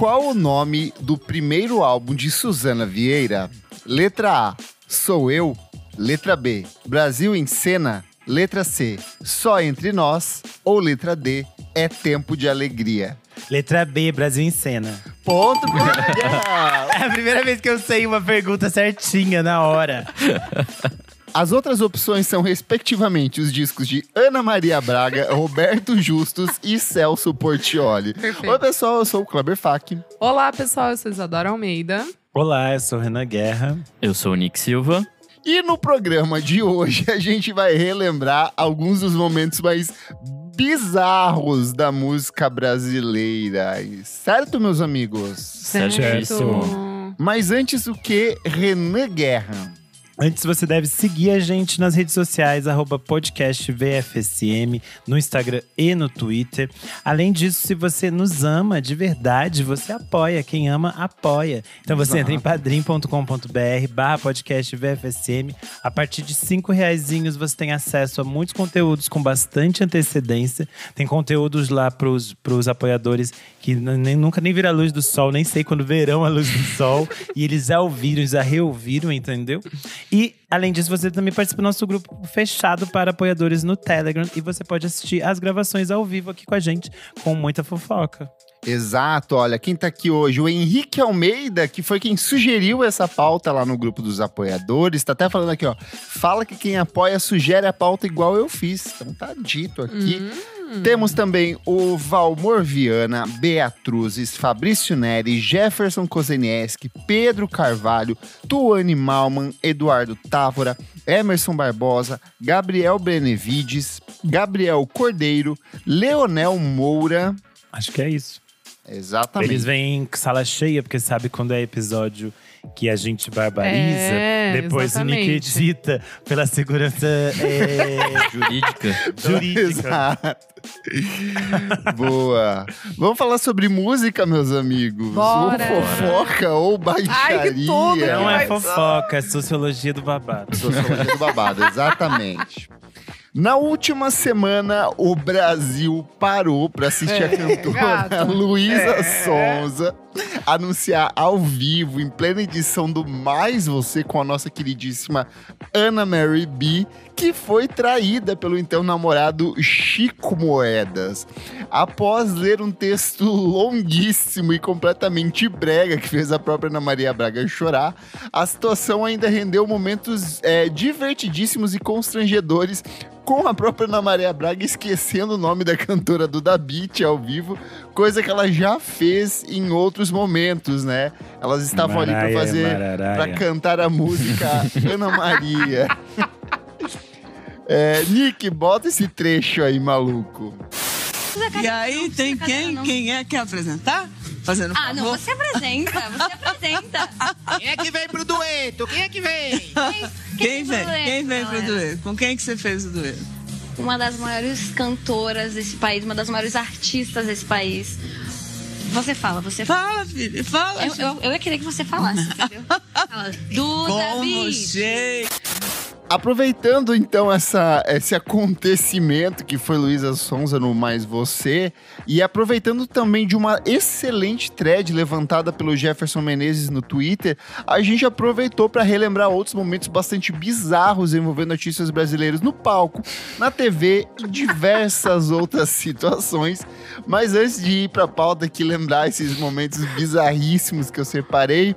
Qual o nome do primeiro álbum de Suzana Vieira? Letra A, Sou Eu. Letra B, Brasil em Cena. Letra C, Só Entre Nós. Ou letra D, É Tempo de Alegria. Letra B, Brasil em cena. Ponto. É a primeira vez que eu sei uma pergunta certinha na hora. As outras opções são, respectivamente, os discos de Ana Maria Braga, Roberto Justus e Celso Portioli. Perfeito. Oi, pessoal, eu sou o Kleber Fak. Olá, pessoal, eu sou Isadora Almeida. Olá, eu sou Renan Guerra. Eu sou o Nick Silva. E no programa de hoje, a gente vai relembrar alguns dos momentos mais bizarros da música brasileira. Certo, meus amigos? Certíssimo. Mas antes, o que? Renan Guerra. Antes, você deve seguir a gente nas redes sociais, arroba podcast VFSM, no Instagram e no Twitter. Além disso, se você nos ama de verdade, você apoia. Quem ama, apoia. Então você entra em padrim.com.br barra podcast VFSM. A partir de cinco reaisinhos, você tem acesso a muitos conteúdos com bastante antecedência. Tem conteúdos lá pros, pros apoiadores que nem, nunca nem viram a luz do sol, nem sei quando verão a luz do sol. e eles já ouviram, já reouviram, entendeu? E, além disso, você também participa do nosso grupo fechado para apoiadores no Telegram. E você pode assistir as gravações ao vivo aqui com a gente, com muita fofoca. Exato, olha, quem tá aqui hoje, o Henrique Almeida, que foi quem sugeriu essa pauta lá no grupo dos apoiadores, tá até falando aqui, ó. Fala que quem apoia sugere a pauta igual eu fiz. Então tá dito aqui. Temos também o Valmor Viana, Beatruzes, Fabrício Neri, Jefferson Kozenieski, Pedro Carvalho, Tuane Malman, Eduardo Távora, Emerson Barbosa, Gabriel Benevides, Gabriel Cordeiro, Leonel Moura. Acho que é isso. Exatamente. Eles vêm em sala cheia, porque sabe quando é episódio que a gente barbariza. É, depois o Nick exatamente. edita pela segurança é, Jurídica. jurídica. Exato. Boa. Vamos falar sobre música, meus amigos. Bora. Ou fofoca ou baixaria. Ai, que tudo, Não é fofoca, é sociologia do babado. Sociologia do babado, exatamente. Na última semana, o Brasil parou para assistir a É, cantora gato. Luísa É. Sonza anunciar ao vivo, em plena edição do Mais Você, com a nossa queridíssima Ana Mary B, que foi traída pelo então namorado Chico Moedas. Após ler um texto longuíssimo e completamente brega que fez a própria Ana Maria Braga chorar, a situação ainda rendeu momentos é, divertidíssimos e constrangedores com a própria Ana Maria Braga esquecendo o nome da cantora do Da Beat ao vivo, coisa que ela já fez em outros momentos, né? Elas estavam ali para Maraia, fazer, para cantar a música Ana Maria. É, Nick, bota esse trecho aí, maluco. E aí tem quem? Quem é que quer apresentar? Fazendo Ah, não, favor? você apresenta, você apresenta. Quem é que vem pro dueto? Quem é que vem? Quem vem? dueto, Quem vem pro dueto? Com quem que você fez o dueto? Uma das maiores cantoras desse país, uma das maiores artistas desse país. Você fala, você fala. Fala, filho, fala. Eu, eu, eu ia querer que você falasse, entendeu? Fala, Duda Com Beat. você. Aproveitando então essa, esse acontecimento que foi Luísa Sonza no Mais Você, e aproveitando também de uma excelente thread levantada pelo Jefferson Menezes no Twitter, a gente aproveitou para relembrar outros momentos bastante bizarros envolvendo artistas brasileiros no palco, na TV e diversas outras situações. Mas antes de ir para a pauta aqui lembrar esses momentos bizarríssimos que eu separei,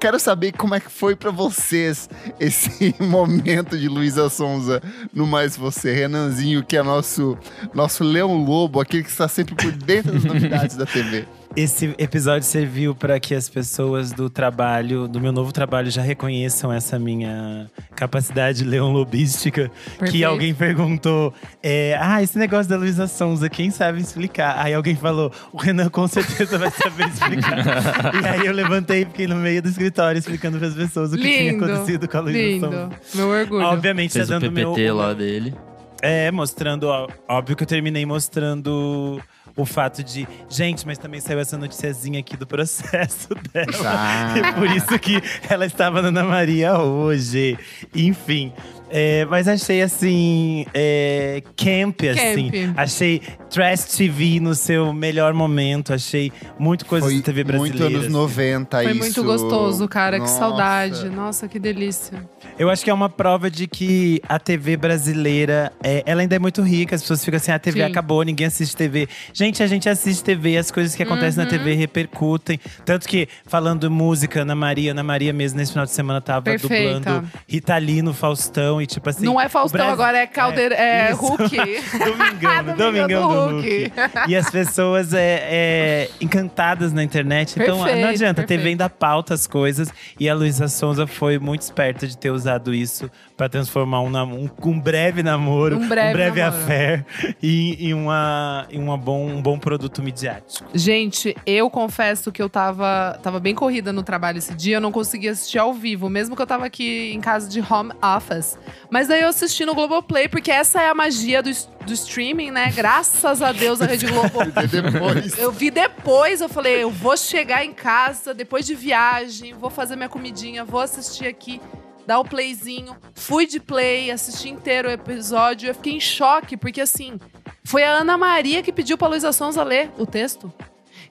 Quero saber como é que foi pra vocês esse momento de Luísa Sonza no Mais Você. Renanzinho, que é nosso, nosso leão lobo, aquele que está sempre por dentro das novidades da TV. Esse episódio serviu para que as pessoas do trabalho, do meu novo trabalho, já reconheçam essa minha capacidade leonlobística. Que alguém perguntou: é, Ah, esse negócio da Luísa Sonza, quem sabe explicar? Aí alguém falou: O Renan com certeza vai saber explicar. e aí eu levantei e fiquei no meio do escritório explicando para as pessoas o que tinha Lindo, acontecido com a Luísa Sonza. Meu orgulho. Obviamente, Fez tá o dando PPT meu. lá dele. É, mostrando. ó, Óbvio que eu terminei mostrando o fato de. Gente, mas também saiu essa noticiazinha aqui do processo dela. Ah. E por isso que ela estava na Ana Maria hoje. Enfim. É, mas achei assim. É, camp, assim. Camp. Achei Trash TV no seu melhor momento. Achei muito coisa Foi de TV brasileira. muito anos assim. 90 Foi isso. muito gostoso, cara. Que Nossa. saudade. Nossa, que delícia. Eu acho que é uma prova de que a TV brasileira, é, ela ainda é muito rica. As pessoas ficam assim, a TV Sim. acabou, ninguém assiste TV. Gente, a gente assiste TV, as coisas que acontecem Uhum. na TV repercutem. Tanto que, falando música, Ana Maria, Ana Maria mesmo, nesse final de semana tava Perfeita. dublando Rita Lee no Faustão. E tipo assim… não é Faustão, Brasil- agora é Caldeira. É, isso. Hulk. Domingão, Domingão Domingão do do Hulk. Hulk. E as pessoas é, é, encantadas na internet. Então Perfeito, não adianta, a TV perfeito. ainda pauta as coisas. E a Luísa Sonza foi muito esperta de ter usado isso pra transformar um, um, um breve namoro, Um breve namoro. affair em, em, uma, em uma bom, um bom produto midiático. Gente, eu confesso que eu tava, tava bem corrida no trabalho esse dia, eu não conseguia assistir ao vivo, mesmo que eu tava aqui em casa de home office. Mas daí eu assisti no Globoplay, porque essa é a magia do, do streaming, né? Graças a Deus a Rede Globo. Depois. Eu vi depois, eu falei, eu vou chegar em casa depois de viagem, vou fazer minha comidinha, vou assistir aqui, dar o playzinho. Fui de play, assisti inteiro o episódio, eu fiquei em choque, porque assim, foi a Ana Maria que pediu pra Luísa Sonza ler o texto.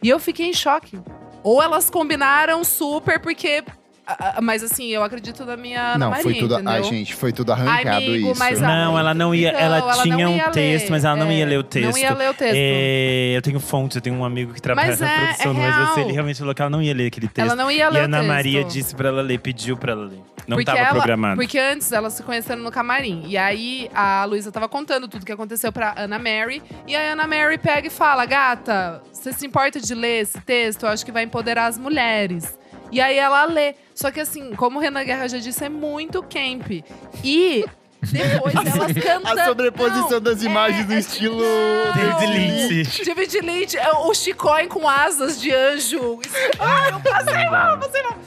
E eu fiquei em choque. Ou elas combinaram super, porque. Mas assim, eu acredito na minha Não, Maria, foi tudo. entendeu? Ai, gente, foi tudo arrancado Amigo, isso. mas a- Não, ela não ia. Então, ela ela tinha não um texto, ler. mas ela não É, ia ler o não texto. ia ler o texto. É, eu tenho fontes, eu tenho um amigo que trabalha Mas na é- produção é do Mas. Ele realmente falou que ela não ia ler aquele texto. Ela não ia ler e a o Ana texto. Maria disse pra ela ler, pediu pra ela ler. Não porque tava ela- programado. Porque antes elas se conheceram no camarim. E aí a Luísa tava contando tudo que aconteceu pra Ana Mary. E a Ana Mary pega e fala: Gata, você se importa de ler esse texto? Eu acho que vai empoderar as mulheres. E aí ela lê. Só que assim, como o Renan Guerra já disse, é muito camp. E depois elas cantando. A sobreposição Não, das imagens é- no é- estilo. David Lynch. David Lynch, é o Chicói com asas de anjo. Ai, eu passei mal, eu passei mal.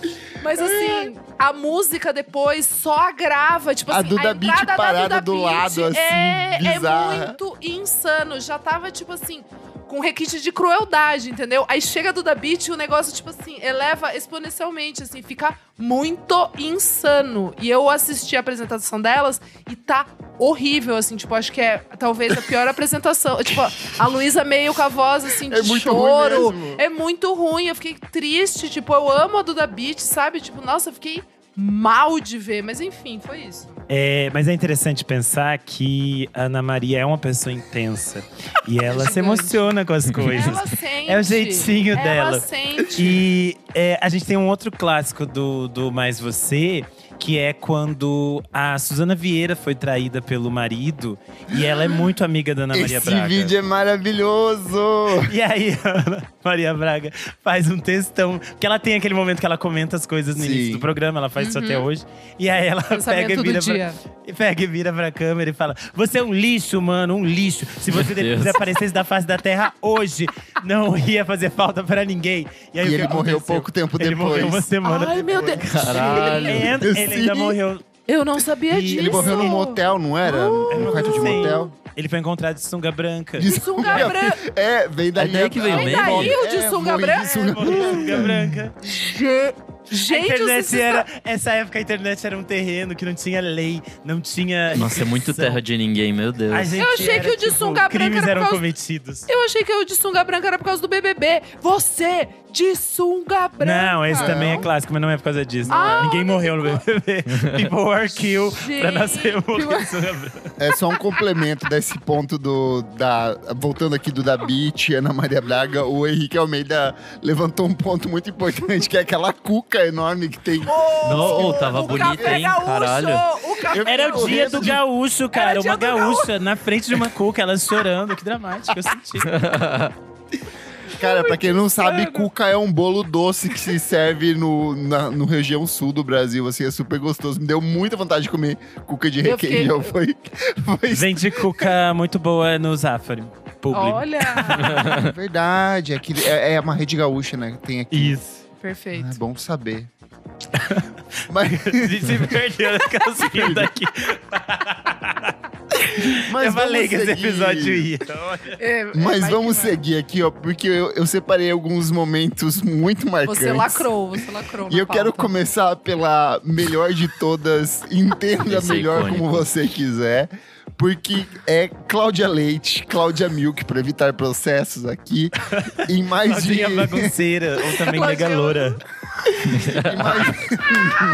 Mas assim, a música depois só agrava. Tipo A assim, Duda Beat entrada da parada Duda do Beat lado, assim, é, bizarra. É muito insano. Já tava, tipo assim, com requinte de crueldade, entendeu? Aí chega a Duda Beat e o negócio, tipo assim, eleva exponencialmente, assim, fica muito insano. E eu assisti a apresentação delas e tá horrível, assim, tipo, acho que é talvez a pior apresentação. Tipo, a Luísa meio com a voz, assim, de É muito choro. ruim. É muito ruim, eu fiquei triste, tipo, eu amo a Duda Beat, sabe? Tipo, nossa, eu fiquei mal de ver, mas enfim, foi isso. É, mas é interessante pensar que a Ana Maria é uma pessoa intensa. e ela se emociona com as coisas. Ela sente. É o jeitinho ela dela. sente. E é, a gente tem um outro clássico do, do Mais Você, que é quando a Suzana Vieira foi traída pelo marido e ela é muito amiga da Ana Maria Esse Braga. vídeo é maravilhoso! E aí, a Ana Maria Braga faz um textão. Porque ela tem aquele momento que ela comenta as coisas no Sim. início do programa, ela faz isso até hoje. E aí ela pega e vira, pra, e pega e vira pra câmera e fala: Você é um lixo, mano, um lixo. Se você desaparecesse da face da terra hoje, não ia fazer falta pra ninguém. aí, E o que ele morreu aconteceu? pouco tempo Ele morreu uma depois. semana Ai, meu Deus. Caralho. E ele ainda morreu. Eu não sabia E disso. Ele morreu num motel, não era? num quarto de Sim. motel. Ele foi encontrado de sunga branca. De sunga branca. É, vem daí. É daí que veio o Vem meme? daí o de É, sunga morri branca. sunga Morreu de sunga branca. Ge- A Gente, internet era. Essa época a internet era um terreno que não tinha lei, não tinha. Nossa, é muito restrição. terra de ninguém, meu Deus. A gente Eu achei era, que o de tipo, sunga branca crimes era por eram causa- cometidos. Eu achei que o de sunga branca era por causa do BBB. Você, de sunga branca. Não, esse também é clássico, mas não é por causa disso. Ah, Ninguém morreu no BBB. People were killed pra nascer de sunga branca. É só um complemento desse ponto do. Da, voltando aqui do da Beat, Ana Maria Braga, o Henrique Almeida levantou um ponto muito importante, que é aquela cuca enorme que tem. Oh, tava o bonito, café hein? gaúcho, Caralho. O café Era o dia do gaúcho, cara. Uma gaúcha na frente de uma cuca, ela chorando. Que dramático, eu senti. Cara, pra quem não sabe, cuca é um bolo doce que se serve no, na no região sul do Brasil, assim, é super gostoso. Me deu muita vontade de comer cuca de Eu fiquei- requeijão. Foi, foi Vende cuca muito boa no Zafari. Publi. Olha, verdade. Aqui, é, é uma rede gaúcha, né? que Tem aqui. Isso. perfeito. É bom saber. Mas, A gente se perdeu naquela seguinte daqui. Mas eu falei vamos que esse episódio ia. É, é, Mas vai vamos que vai. seguir aqui, ó, porque eu, eu separei alguns momentos muito marcantes. Você lacrou, você lacrou. E eu quero pauta. começar pela melhor de todas. Entenda Esse é melhor icônico. como você quiser. Porque é Cláudia Leite, Cláudia Milk, para evitar processos aqui. Em mais de. Claudinha bagunceira, ou também Claudinha-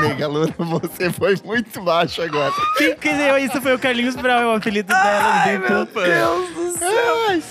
Negaloura, você foi muito baixo agora. Quem que deu isso foi o Carlinhos Brown, o apelido dela, não tem culpa. Ai.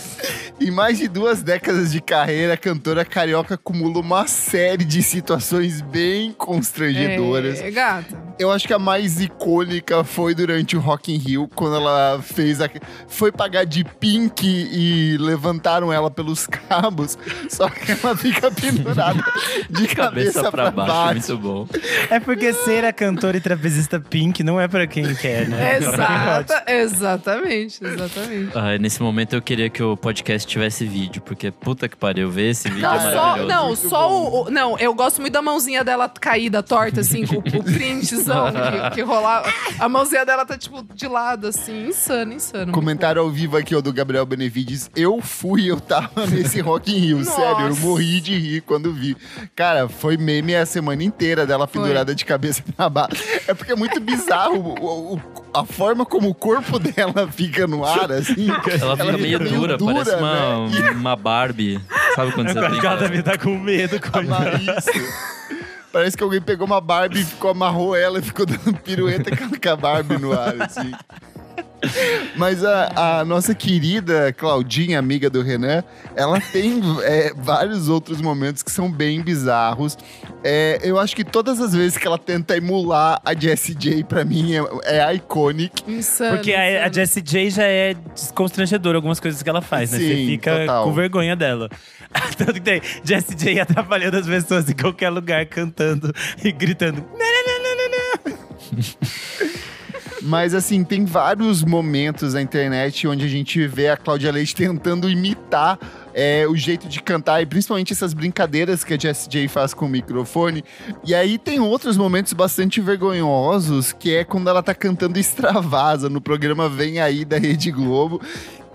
Em mais de duas décadas de carreira, a cantora carioca acumula uma série de situações bem constrangedoras. É, gata. Eu acho que a mais icônica foi durante o Rock in Rio, quando ela fez a... Foi pagar de pink e levantaram ela pelos cabos, só que ela fica pendurada de cabeça, Cabeça pra baixo, baixo. muito bom. É porque ser a cantora e trapezista pink não é pra quem quer, né? Exata, exatamente, exatamente. Ai, nesse momento eu queria que o podcast tivesse vídeo, porque puta que pariu, ver esse vídeo é Só, maravilhoso. não, Muito só bom. o, o- Não, eu gosto muito da mãozinha dela caída, torta, assim, com o printzão que, que rolava. A mãozinha dela tá, tipo, de lado, assim. Insano, insano. Comentário ao vivo aqui, ó, do Gabriel Benevides. Eu fui, eu tava nesse Rock in Rio, sério. Eu morri de rir quando vi. Cara, foi meme a semana inteira dela pendurada de cabeça pra baixo. É porque é muito bizarro o- o- a forma como o corpo dela fica no ar, assim. Ela fica meio dura, parece uma, né? uma Barbie. Sabe quando você tem aquela- deve estar com medo. isso. Parece que alguém pegou uma Barbie, ficou, amarrou ela e ficou dando pirueta com a Barbie no ar, assim. Mas a, a nossa querida Claudinha, amiga do Renan, ela tem é, vários outros momentos que são bem bizarros. É, eu acho que todas as vezes que ela tenta emular a Jessie J, pra mim, é, é iconic. Insano. Porque a, a. Jessie J já é desconstrangedora, algumas coisas que ela faz, né? Você Sim, fica total. com vergonha dela. Tanto que tem Jessie J atrapalhando as pessoas em qualquer lugar, cantando e gritando. "Não, não, não, não, não, não." Mas assim, tem vários momentos na internet onde a gente vê a Cláudia Leite tentando imitar é, o jeito de cantar e principalmente essas brincadeiras que a Jessie J faz com o microfone. E aí tem outros momentos bastante vergonhosos, que é quando ela tá cantando Extravasa no programa Vem Aí da Rede Globo.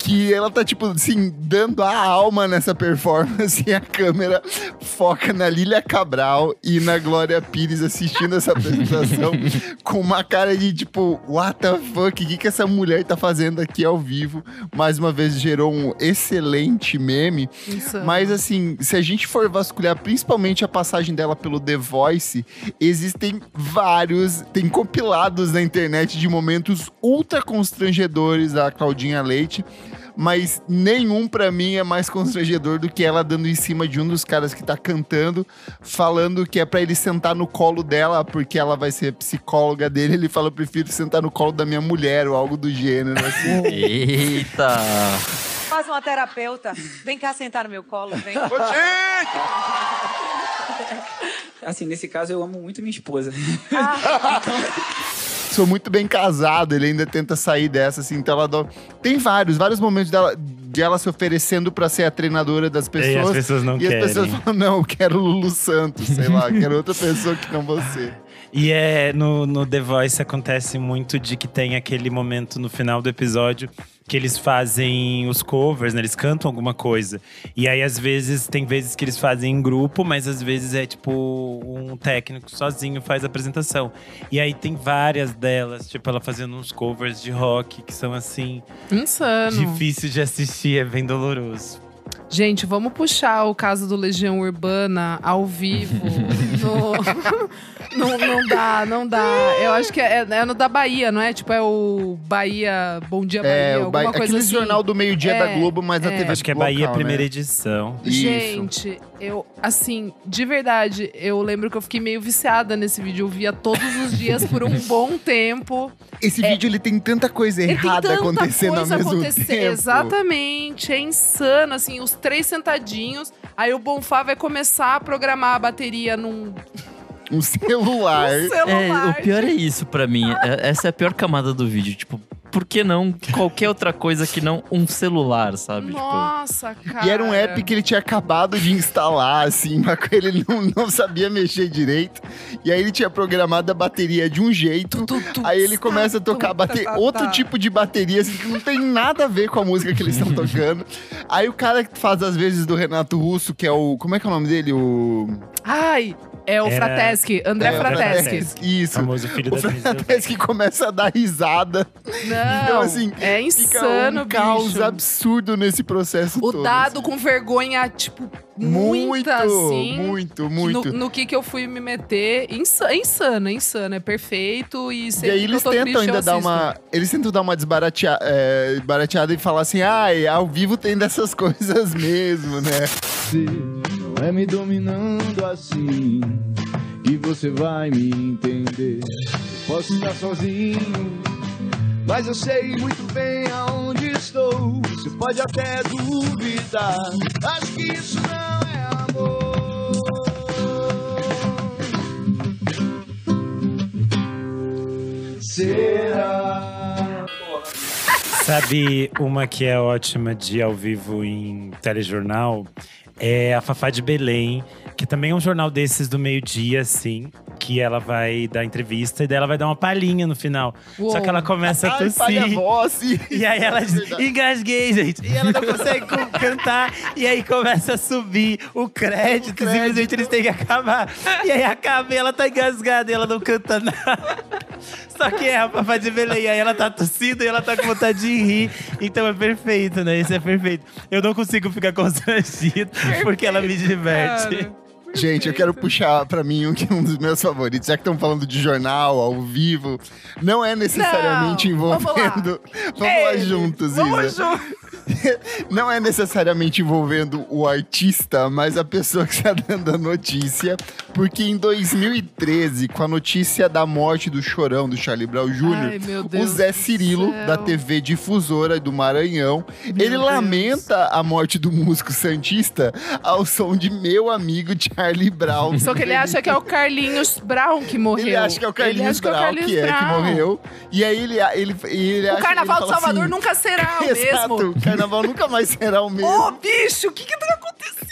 Que ela tá, tipo, assim, dando a alma nessa performance e a câmera foca na Lília Cabral e na Glória Pires assistindo essa apresentação com uma cara de tipo, what the fuck? O que, que essa mulher tá fazendo aqui ao vivo? Mais uma vez gerou um excelente meme. Insano. Mas assim, se a gente for vasculhar principalmente a passagem dela pelo The Voice, existem vários, tem compilados na internet de momentos ultra constrangedores da Claudinha Leite. Mas nenhum pra mim é mais constrangedor do que ela dando em cima de um dos caras que tá cantando, falando que é pra ele sentar no colo dela, porque ela vai ser psicóloga dele. Ele fala: Eu prefiro sentar no colo da minha mulher, ou algo do gênero. Assim. Eita! Faz uma terapeuta. Vem cá sentar no meu colo, vem. Assim, nesse caso eu amo muito minha esposa. sou muito bem casado, ele ainda tenta sair dessa, assim, então ela dá... Tem vários, vários momentos dela, de ela se oferecendo pra ser a treinadora das E pessoas. as pessoas não e as querem. pessoas falam, não, eu quero Lulu Santos, sei lá, quero outra pessoa que não você. E é no, no The Voice acontece muito de que tem aquele momento no final do episódio que eles fazem os covers, né? Eles cantam alguma coisa. E aí, às vezes, tem vezes que eles fazem em grupo, mas às vezes é tipo um técnico sozinho faz a apresentação. E aí tem várias delas, tipo, ela fazendo uns covers de rock que são assim, Insano. difícil de assistir, é bem doloroso. Gente, vamos puxar o caso do Legião Urbana ao vivo. no- não, não dá, não dá. Eu acho que é, é no da Bahia, não é? Tipo, é o Bahia, Bom Dia Bahia, É, o alguma Bahia, coisa aquele assim. jornal do meio-dia É, da Globo, mas na é. TV Acho que é local, Bahia, né? primeira edição. Isso. Eu, assim, de verdade, eu lembro que eu fiquei meio viciada nesse vídeo. Eu via todos os dias por um bom tempo. Esse vídeo, ele tem tanta coisa É. Errada tanta acontecendo coisa ao mesmo acontecer. tempo. Exatamente, é insano, assim, os três sentadinhos. Aí o Bonfá vai começar a programar a bateria num, Um celular. num celular. É, o pior é isso pra mim. É- essa é a pior camada do vídeo. Tipo, por que não qualquer outra coisa que não um celular, sabe? Tipo, Nossa, cara. E era um app que ele tinha acabado de instalar, assim, mas ele não, não sabia mexer direito. E aí ele tinha programado a bateria de um jeito. aí ele começa a tocar tá, tá, outro tá. tipo de bateria, assim, que não tem nada a ver com a música que eles estão tocando. Aí o cara que faz as vezes do Renato Russo, que é o. Como é que é o nome dele? O. Ai, é o Era- Frateschi, André É, o Frateschi. Isso. Famoso filho O da Frateschi começa a dar risada. Não, Então, assim, é Fica insano, um caos bicho. absurdo nesse processo O todo. dado com vergonha, tipo, Muito, muita, assim. muito, muito. No, no que que eu fui me meter. Insa- é insano, é insano. É perfeito. E, E aí eles tentam triste, ainda dar uma. Eles tentam dar uma desbarateada é, e falar assim, ai, ao vivo tem dessas coisas mesmo, né? Não é me dominando assim que você vai me entender. Eu posso estar sozinho, mas eu sei muito bem aonde estou. Você pode até duvidar. Acho que isso não é amor. Será? Sabe uma que é ótima de ao vivo em telejornal? É a Fafá de Belém, que também é um jornal desses do meio-dia, assim. Que ela vai dar entrevista e daí ela vai dar uma palhinha no final. Uou. Só que ela começa a Ai, falha a tossir. voz. E, E aí ela diz, Verdade. engasguei, gente. E ela não consegue co- cantar. E aí começa a subir o crédito, O crédito. simplesmente eles têm que acabar. E aí acaba e ela tá engasgada e ela não canta nada. Só que é a Fafá de Belém. Aí ela tá tossindo e ela tá com vontade de rir. Então é perfeito, né? Isso é perfeito. Eu não consigo ficar constrangido porque ela me diverte. Cara. Gente, eu quero puxar pra mim um, que é um dos meus favoritos. Já que estão falando de jornal, ao vivo, não é necessariamente Não, vamos lá. envolvendo. Vamos lá Ei, juntos, Vamos Isa. juntos. Não é necessariamente envolvendo o artista, mas a pessoa que está dando a notícia. Porque em 2013, com a notícia da morte do chorão do Charlie Brown Ai, Jr., meu o Zé Cirilo, da TV Difusora do Maranhão, ele Deus. lamenta a morte do músico Santista ao som de meu amigo Charlie Brown. Só que ele acha que é o Carlinhos Brown que morreu. Ele acha que é o Ele Carlinhos acha que é Brown, Carlinhos que é, que Brown. morreu. E aí ele, ele, ele O Carnaval de Salvador assim, nunca será o Exato, mesmo. o carnaval nunca mais será o mesmo. Ô, bicho, o que que tá acontecendo?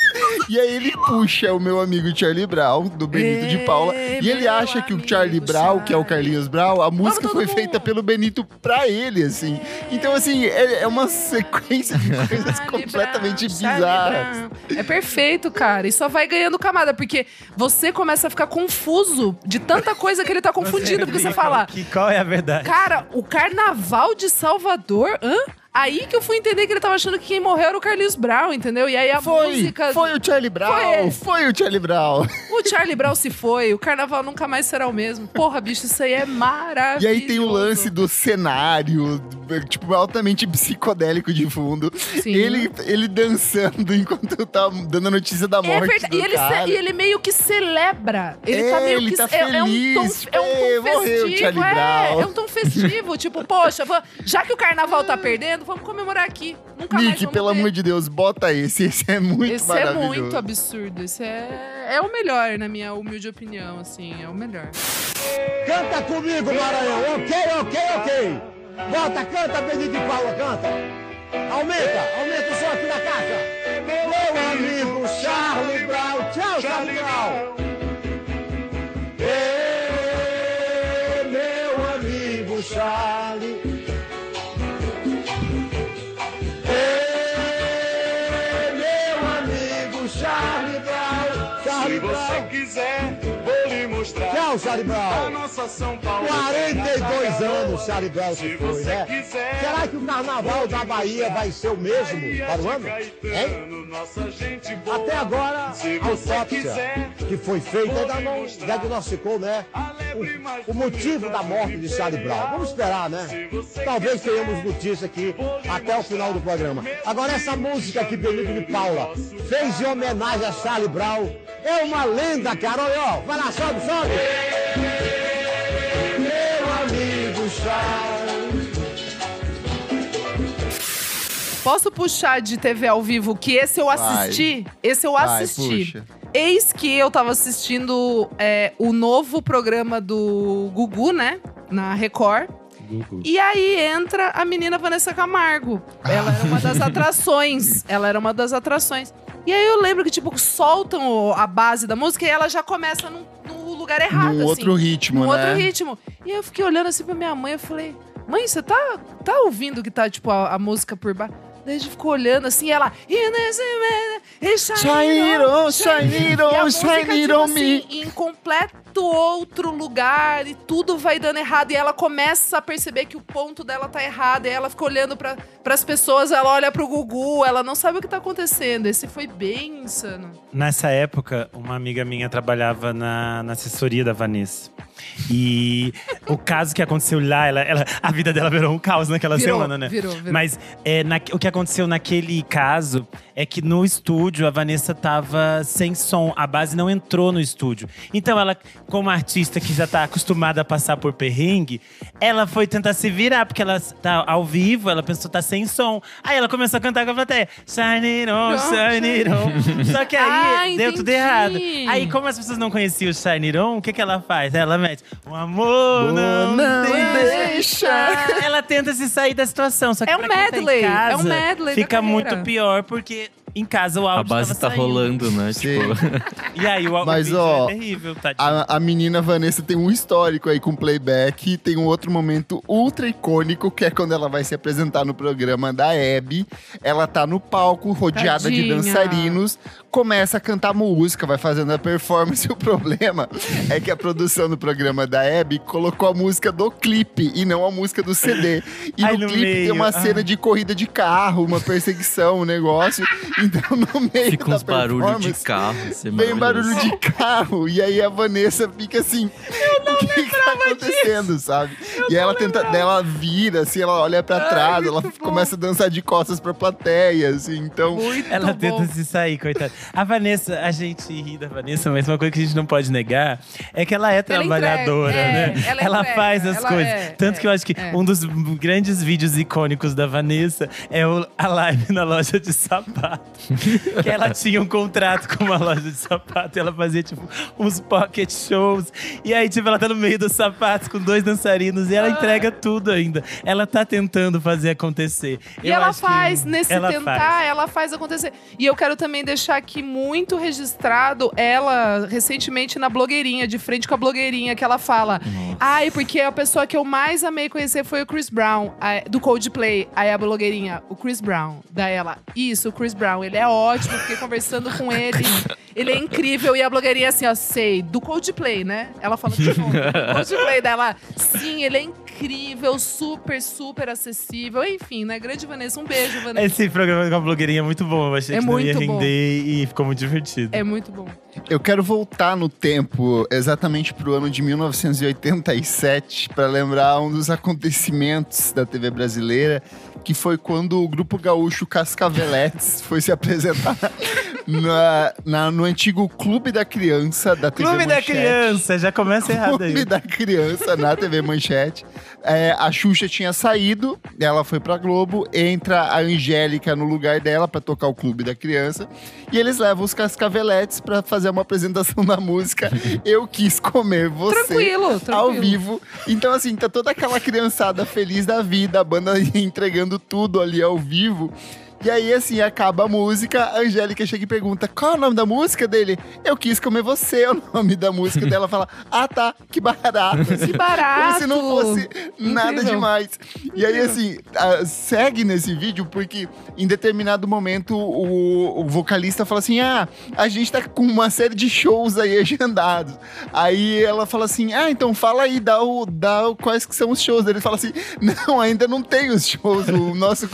E aí ele puxa o meu amigo Charlie Brown, do Benito de Paula. E ele acha que o Charlie Brown, que é o. Carlinhos Brown, a música foi mundo. feita pelo Benito pra ele, assim. Então, assim, é, é uma sequência de coisas Charlie completamente Brown, bizarras. É perfeito, cara. E só vai ganhando camada, porque você começa a ficar confuso de tanta coisa que ele tá confundindo. Porque você fala, Que, qual é a verdade? cara, o carnaval de Salvador? Hã? Aí que eu fui entender que ele tava achando que quem morreu era o Carlinhos Brown, entendeu? E aí a Foi, música. foi o Charlie Brown, Foi foi, ele. o Charlie Brown. O Charlie Brown se foi, o carnaval nunca mais será o mesmo. Porra, bicho, isso aí é maravilhoso. E aí tem o lance do cenário, tipo, altamente psicodélico de fundo. Sim. Ele, ele dançando enquanto tá dando a notícia da É morte verdade. do E ele, ce- e ele meio que celebra. Ele É, tá meio ele que. tá é, é um tom, feliz. é um É, tom morreu o festivo. Charlie É, é um tom festivo. tipo, poxa, já que o carnaval tá perdendo, vamos comemorar aqui. Nunca mais Nick, vamos pelo ter. amor de Deus, bota esse. Esse é muito Esse é maravilhoso. muito absurdo. Esse é, é o melhor, na minha humilde opinião, assim. É o melhor. Canta comigo, Maranhão. Ok, ok, ok. Bota, canta, Benito de Paula, canta. Aumenta, aumenta o som aqui na caixa. Meu amigo Charlie Brown. Tchau, Charlie Brown. Tchau, Charlie Brown. nossa São Paulo. 42 anos, Charlie Brown se foi, né? quiser. Será que o carnaval da Bahia vai ser o mesmo para o ano? Hein? Até agora, a autópsia quiser, que foi feita ainda não diagnosticou, né? O, o motivo da morte de Charlie Brown. Vamos esperar, né? Talvez tenhamos notícia aqui até o final do programa. Agora, essa música que Benito de Paula fez em homenagem a Charlie Brown é uma lenda, cara. Olha, ó, vai lá, sobe, sobe. Meu amigo Charlie. Posso puxar de TV ao vivo que esse eu Vai. assisti? Esse eu Vai, assisti. puxa. Eis que eu tava assistindo é, o novo programa do Gugu, né? Na Record. E aí entra a menina Vanessa Camargo. Ela era uma das atrações. Ela era uma das atrações. E aí eu lembro que, tipo, soltam a base da música e ela já começa num- no lugar errado, No assim. outro ritmo, Num né? outro ritmo. E aí eu fiquei olhando assim pra minha mãe e falei, mãe, você tá, tá ouvindo que tá, tipo, a, a música por baixo? Daí a gente ficou olhando assim, ela. Tipo on assim, me. em completo outro lugar e tudo vai dando errado. E ela começa a perceber que o ponto dela tá errado. E ela fica olhando para as pessoas, ela olha pro Gugu, ela não sabe o que tá acontecendo. Esse foi bem insano. Nessa época, uma amiga minha trabalhava na, na assessoria da Vanessa. E o caso que aconteceu lá, ela, ela- a vida dela virou um caos naquela Virou, semana, né? virou, virou. Mas é, na- o que aconteceu naquele caso é que no estúdio a Vanessa tava sem som, a base não entrou no estúdio. Então ela, como artista que já tá acostumada a passar por perrengue, ela foi tentar se virar, porque ela tá ao vivo, ela pensou tá sem som. Aí ela começou a cantar com a plateia. Shine it on, shine it on. Só que aí Ah, deu tudo errado. Aí, como as pessoas não conheciam o Shine It On, o que, que ela faz? Ela mete o amor não, não deixa. Ela tenta se sair da situação. Só que É um pra quem tá medley, é um casa, medley Fica muito pior, porque em casa o A áudio base tava tá saindo. rolando, né? Tipo, E aí o, Mas, o vídeo ó, é terrível, tadinho. A, a menina Vanessa tem um histórico aí com playback. Tem um outro momento ultra icônico, que é quando ela vai se apresentar no programa da Abby. Ela tá no palco, rodeada de Tadinha. dançarinos, começa a cantar música, vai fazendo a performance. O problema é que a produção do programa da Abby colocou a música do clipe e não a música do CD. E Ai, no, no clipe tem meio, uma ah. cena de corrida de carro, uma perseguição, um negócio. Então, no meio fica uns barulhos de carro. Assim, Vem barulho de carro. E aí a Vanessa fica assim. o que, que tá acontecendo, sabe? e ela tenta. Ela vira, assim, ela olha pra trás, ela começa a dançar de costas pra plateia, assim. Então. Muito Ela bom. tenta se sair, coitada. A Vanessa, a gente ri da Vanessa, mas uma coisa que a gente não pode negar é que ela é trabalhadora, entrega, é, né? ela entrega, faz as ela coisas. é, Tanto é, que eu acho que é. um dos grandes vídeos icônicos da Vanessa é o- a live na loja de sapato. que ela tinha um contrato com uma loja de sapato e ela fazia, tipo, uns pocket shows. E aí, tipo, ela tá no meio dos sapatos com dois dançarinos e ela entrega tudo ainda. Ela tá tentando fazer acontecer. E Eu ela faz, nesse ela tentar, faz. ela faz acontecer. E eu quero também deixar aqui muito registrado ela recentemente na blogueirinha, de frente com a blogueirinha, que ela fala: Ai, porque a pessoa que eu mais amei conhecer foi o Chris Brown, do Coldplay. Aí a blogueirinha, o Chris Brown. Daí ela, isso, o Chris Brown, ele é ótimo, fiquei conversando com ele, ele é incrível. E a blogueirinha assim, ó, sei, do Coldplay, né? Ela fala, do Coldplay dela, sim, ele é incrível, super, super acessível. Enfim, né? Grande Vanessa, um beijo, Vanessa. Esse programa com a blogueirinha é muito bom. Eu achei É que não ia muito bom. render e ficou muito divertido. É muito bom. Eu quero voltar no tempo, exatamente pro ano de 1987, para lembrar um dos acontecimentos da TV brasileira, que foi quando o grupo gaúcho Cascaveletes foi se apresentar na- na- no antigo Clube da Criança da TV Clube da Manchete. Criança, já começa errado aí. Clube da Criança na TV Manchete. É, a Xuxa tinha saído, ela foi pra Globo, entra a Angélica no lugar dela pra tocar o Clube da Criança. E eles levam os cascaveletes pra fazer uma apresentação da música Eu Quis Comer Você. Tranquilo, tranquilo. Ao vivo. Então, assim, tá toda aquela criançada feliz da vida, a banda entregando tudo ali ao vivo. E aí, assim, acaba a música, a Angélica chega e pergunta: qual é o nome da música dele? Eu quis comer você, é o nome da música dela. Fala: Ah, tá, que barato. Assim, Que barato. Como se não fosse nada Incrível. demais. E aí, assim, segue nesse vídeo, porque em determinado momento o, o vocalista fala assim: Ah, a gente tá com uma série de shows aí agendados. Aí ela fala assim: Ah, então fala aí, dá, o, dá o, quais que são os shows. Ele fala assim: Não, ainda não tem os shows. O nosso,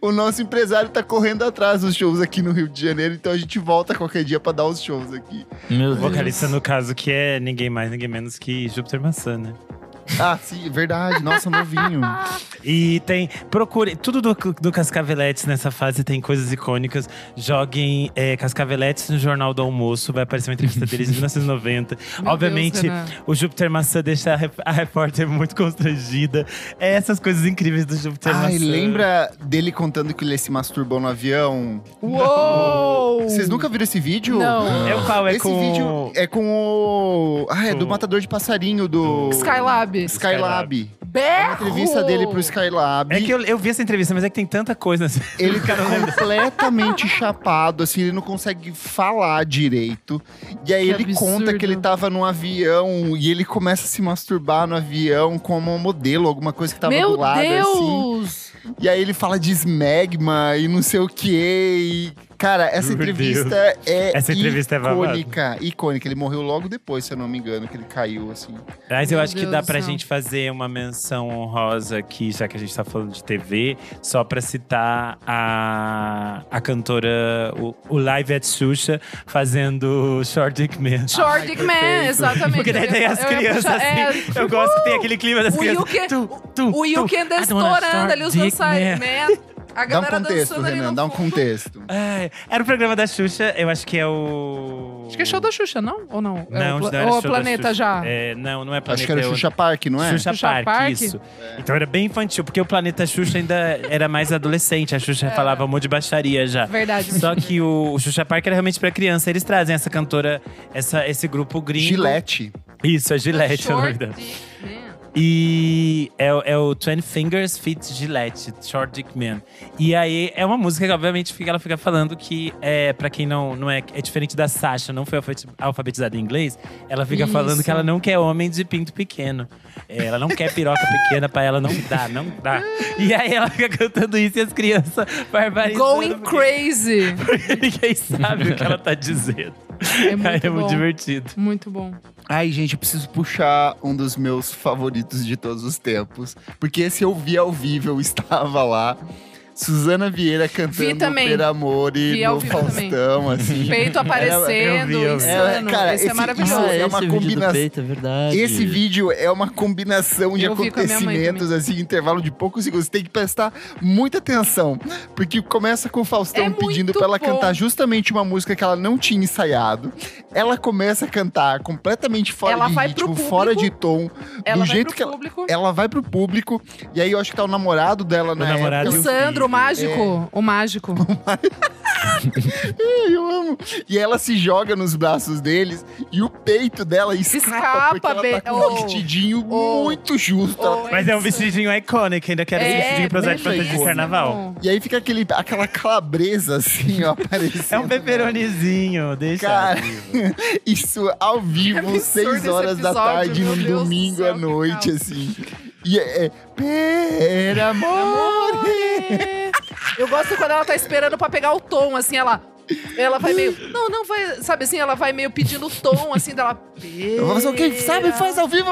o nosso empresário tá correndo atrás dos shows aqui no Rio de Janeiro, então a gente volta qualquer dia pra dar os shows aqui. Meu O Deus. vocalista, no caso, que é ninguém mais, ninguém menos que Júpiter Maçã, né? Ah, sim, verdade. Nossa, novinho. E tem. Procure. Tudo do, do Cascaveletes nessa fase tem coisas icônicas. Joguem é, Cascaveletes no Jornal do Almoço. Vai aparecer uma entrevista deles em 1990. Meu Obviamente, Deus, o Júpiter Maçã deixa a, rep- a repórter muito constrangida. É essas coisas incríveis do Júpiter Ai, Maçã. lembra dele contando que ele se masturbou no avião? Uou! Vocês nunca viram esse vídeo? Não. É o qual? É Esse com. vídeo é com o. Ah, é do Matador de Passarinho do. Skylab. Skylab. Berro! uma entrevista dele pro Skylab. É que eu, eu vi essa entrevista, mas é que tem tanta coisa. assim. Ele tá completamente chapado, assim, ele não consegue falar direito. E aí Que ele absurdo. conta que ele tava no avião e ele começa a se masturbar no avião como um modelo, alguma coisa que tava Meu do lado, assim. Deus! E aí ele fala de smegma e não sei o quê. E, cara, essa Meu entrevista é Essa entrevista é babado. icônica. icônica. Ele morreu logo depois, se eu não me engano, que ele caiu, assim. Mas eu Meu acho que Deus dá do pra céu. gente fazer uma menção honrosa aqui, já que a gente tá falando de TV, só pra citar a, a cantora, o, o Live at Xuxa, fazendo Short Dick Man. Short Dick Man, exatamente. Porque daí Eu tem as eu ia crianças puxar- é, assim. Eu gosto que tem aquele clima das O crianças. Tu, tu, o wanna estourando ali os dançarinos. A Dá um galera contexto, Renan, no dá um contexto. Ai, era o programa da Xuxa, eu acho que é o. Acho que é show da Xuxa, não? Ou não? É Não, o, não era ou show o da Planeta Xuxa. já? É, não, não é Planeta. Acho que era é o- Xuxa Park, não é? Xuxa, Xuxa Park, Park? isso. Então era bem infantil, porque o Planeta Xuxa ainda era mais adolescente. A Xuxa falava um monte de baixaria já. Verdade. Só que o, o Xuxa Park era realmente pra criança. Eles trazem essa cantora, essa, esse grupo gringo. Gillette. Isso, é Gillette, é o E é, o- é o Twenty Fingers Fit Gillette, Short Dick Man. E aí é uma música que, obviamente, fica, ela fica falando que, é, pra quem não, não é, é diferente da Sasha, não foi alfabeti- alfabetizada em inglês, ela fica Isso. falando que ela não quer homem de pinto pequeno. É, ela não quer piroca pequena, pra ela não dá, não dá. E aí ela fica cantando isso e as crianças barbarizando. Going porque- crazy. porque ninguém sabe o que ela tá dizendo. É muito é muito bom. divertido. Muito bom. Ai, gente, eu preciso puxar um dos meus favoritos de todos os tempos. Porque esse eu vi ao vivo, eu estava lá. Suzana Vieira cantando também. Per Amore Vi ao no Faustão, assim. Peito aparecendo, eu vi, eu vi. insano. É, cara, esse, é esse- maravilhoso. isso é uma esse vídeo do combinação- peito, é verdade. Esse vídeo é uma combinação de Eu acontecimentos, assim, em intervalo de poucos segundos. Você tem que prestar muita atenção. Porque começa com o Faustão É pedindo pra ela bom. cantar justamente uma música que ela não tinha ensaiado. Ela começa a cantar completamente fora Ela de vai pro ritmo, público. fora de tom. Ela do vai jeito pro que ela, público. ela vai pro público. E aí eu acho que tá o namorado dela namorado O época. e Sandro, o mágico. O mágico. Ai, eu amo. E ela se joga nos braços deles e o peito dela escapa, Escapa, porque ela tá com um oh, vestidinho oh, muito justo. Ela tá- Mas é um vestidinho icônico, ainda quero esse É, vestidinho pra usar de fantasia de carnaval. E aí fica aquele, aquela calabresa assim, ó, aparecendo. É um pepperonizinho, deixa. Cara, isso ao vivo, 6 esse horas da episódio, tarde, no Deus do domingo céu, à noite, assim. E é, é per amore. Eu gosto quando ela tá esperando pra pegar o tom, assim, ela. Ela vai meio. Não, não vai. Sabe assim, ela vai meio pedindo o tom, assim, dela. Eu vou fazer o que sabe, faz ao vivo.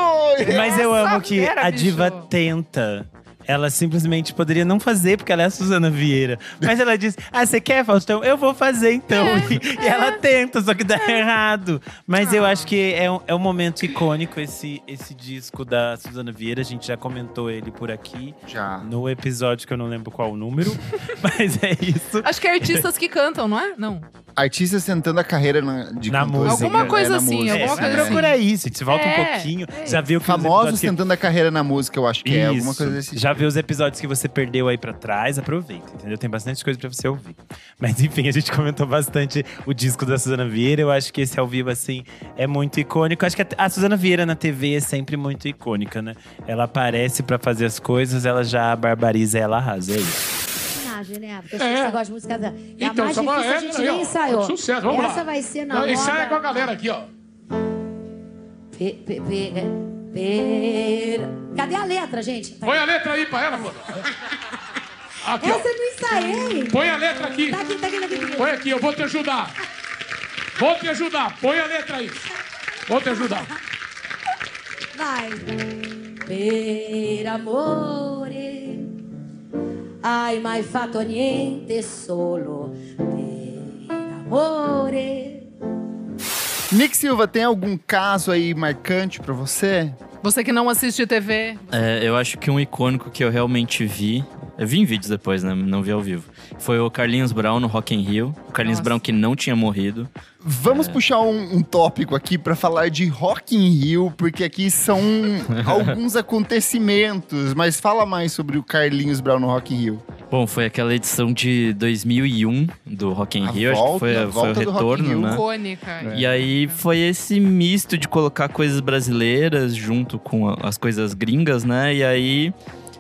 Mas eu amo que a diva bicho. tenta. Ela simplesmente poderia não fazer, porque ela é a Suzana Vieira. Mas ela diz: Ah, você quer, Faustão? Eu vou fazer então. e, e ela tenta, só que dá errado. Mas eu acho que é um, é um momento icônico esse, esse disco da Suzana Vieira. A gente já comentou ele por aqui. Já. No episódio que eu não lembro qual o número. mas é isso. Acho que é artistas que cantam, não é? Não. Artistas tentando a carreira na, de Na cantor, música. Alguma é, coisa na assim, alguma É, coisa assim. procura isso, você volta É, um pouquinho. é. Já viu que os Famosos episódios que- tentando a carreira na música, eu acho que é alguma Isso. coisa desse Já viu os episódios que você perdeu aí pra trás, aproveita, entendeu? Tem bastante coisa pra você ouvir. Mas enfim, a gente comentou bastante o disco da Suzana Vieira. Eu acho que esse ao vivo, assim, é muito icônico. Acho que a- a Suzana Vieira na TV é sempre muito icônica, né? Ela aparece pra fazer as coisas, ela já barbariza, ela arrasa. É isso. personagem, né? Porque eu que você gosta de música da. É a Então, mais difícil, a é, gente aí, nem ó, ensaiou. Sucesso, vamos lá. Essa vai ser na Não. Ensaia com a galera aqui, ó. Pe, pe, pe, Cadê a letra, gente? Tá Põe a letra aí pra ela, pô. Aqui, ó. Essa eu não ensaiei. Põe a letra aqui. Tá aqui, tá aqui, tá aqui. tá aqui. Põe aqui, eu vou te ajudar. Vou te ajudar. Põe a letra aí. Vou te ajudar. Vai. Per amore. Ai, mai fatto niente solo. Per amore. Nick Silva, tem algum caso aí marcante pra você? Você que não assiste TV. É, eu acho que um icônico que eu realmente vi. Eu vi em vídeos depois, né? Não vi ao vivo. Foi o Carlinhos Brown no Rock in Rio. O Carlinhos Nossa. Brown que não tinha morrido. Vamos puxar um, um tópico aqui pra falar de Rock in Rio, porque aqui são alguns acontecimentos. Mas fala mais sobre o Carlinhos Brown no Rock in Rio. Bom, foi aquela edição de 2001 do Rock in A Rio, acho volta- que foi, a foi o volta do Rock in retorno, Rio. né? Icônica. E aí foi esse misto de colocar coisas brasileiras junto com as coisas gringas, né? E aí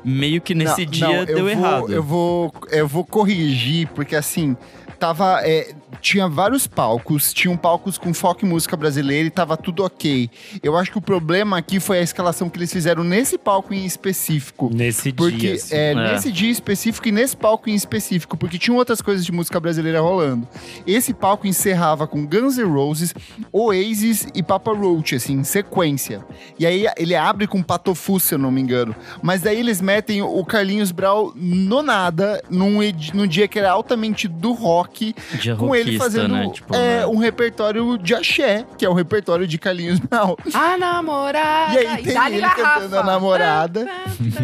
meio que nesse Não, dia não, eu deu vou- errado. Eu vou, eu vou corrigir, porque assim, tava. é, tinha vários palcos, tinham palcos com foco em música brasileira e tava tudo ok. Eu acho que o problema aqui foi a escalação que eles fizeram nesse palco em específico. Nesse Porque dia. assim. é, É. nesse dia específico e nesse palco em específico, porque tinham outras coisas de música brasileira rolando. Esse palco encerrava com Guns N' Roses, Oasis e Papa Roach, assim, em sequência. E aí ele abre com Patofu, se eu não me engano. Mas daí eles metem o Carlinhos Brau no nada, num, num dia que era altamente do rock, com ele rockista, fazendo né? Tipo, é, né? um repertório de axé, que é o repertório de Carlinhos Brau. A namorada. E aí tem dá-lhe ele cantando a namorada.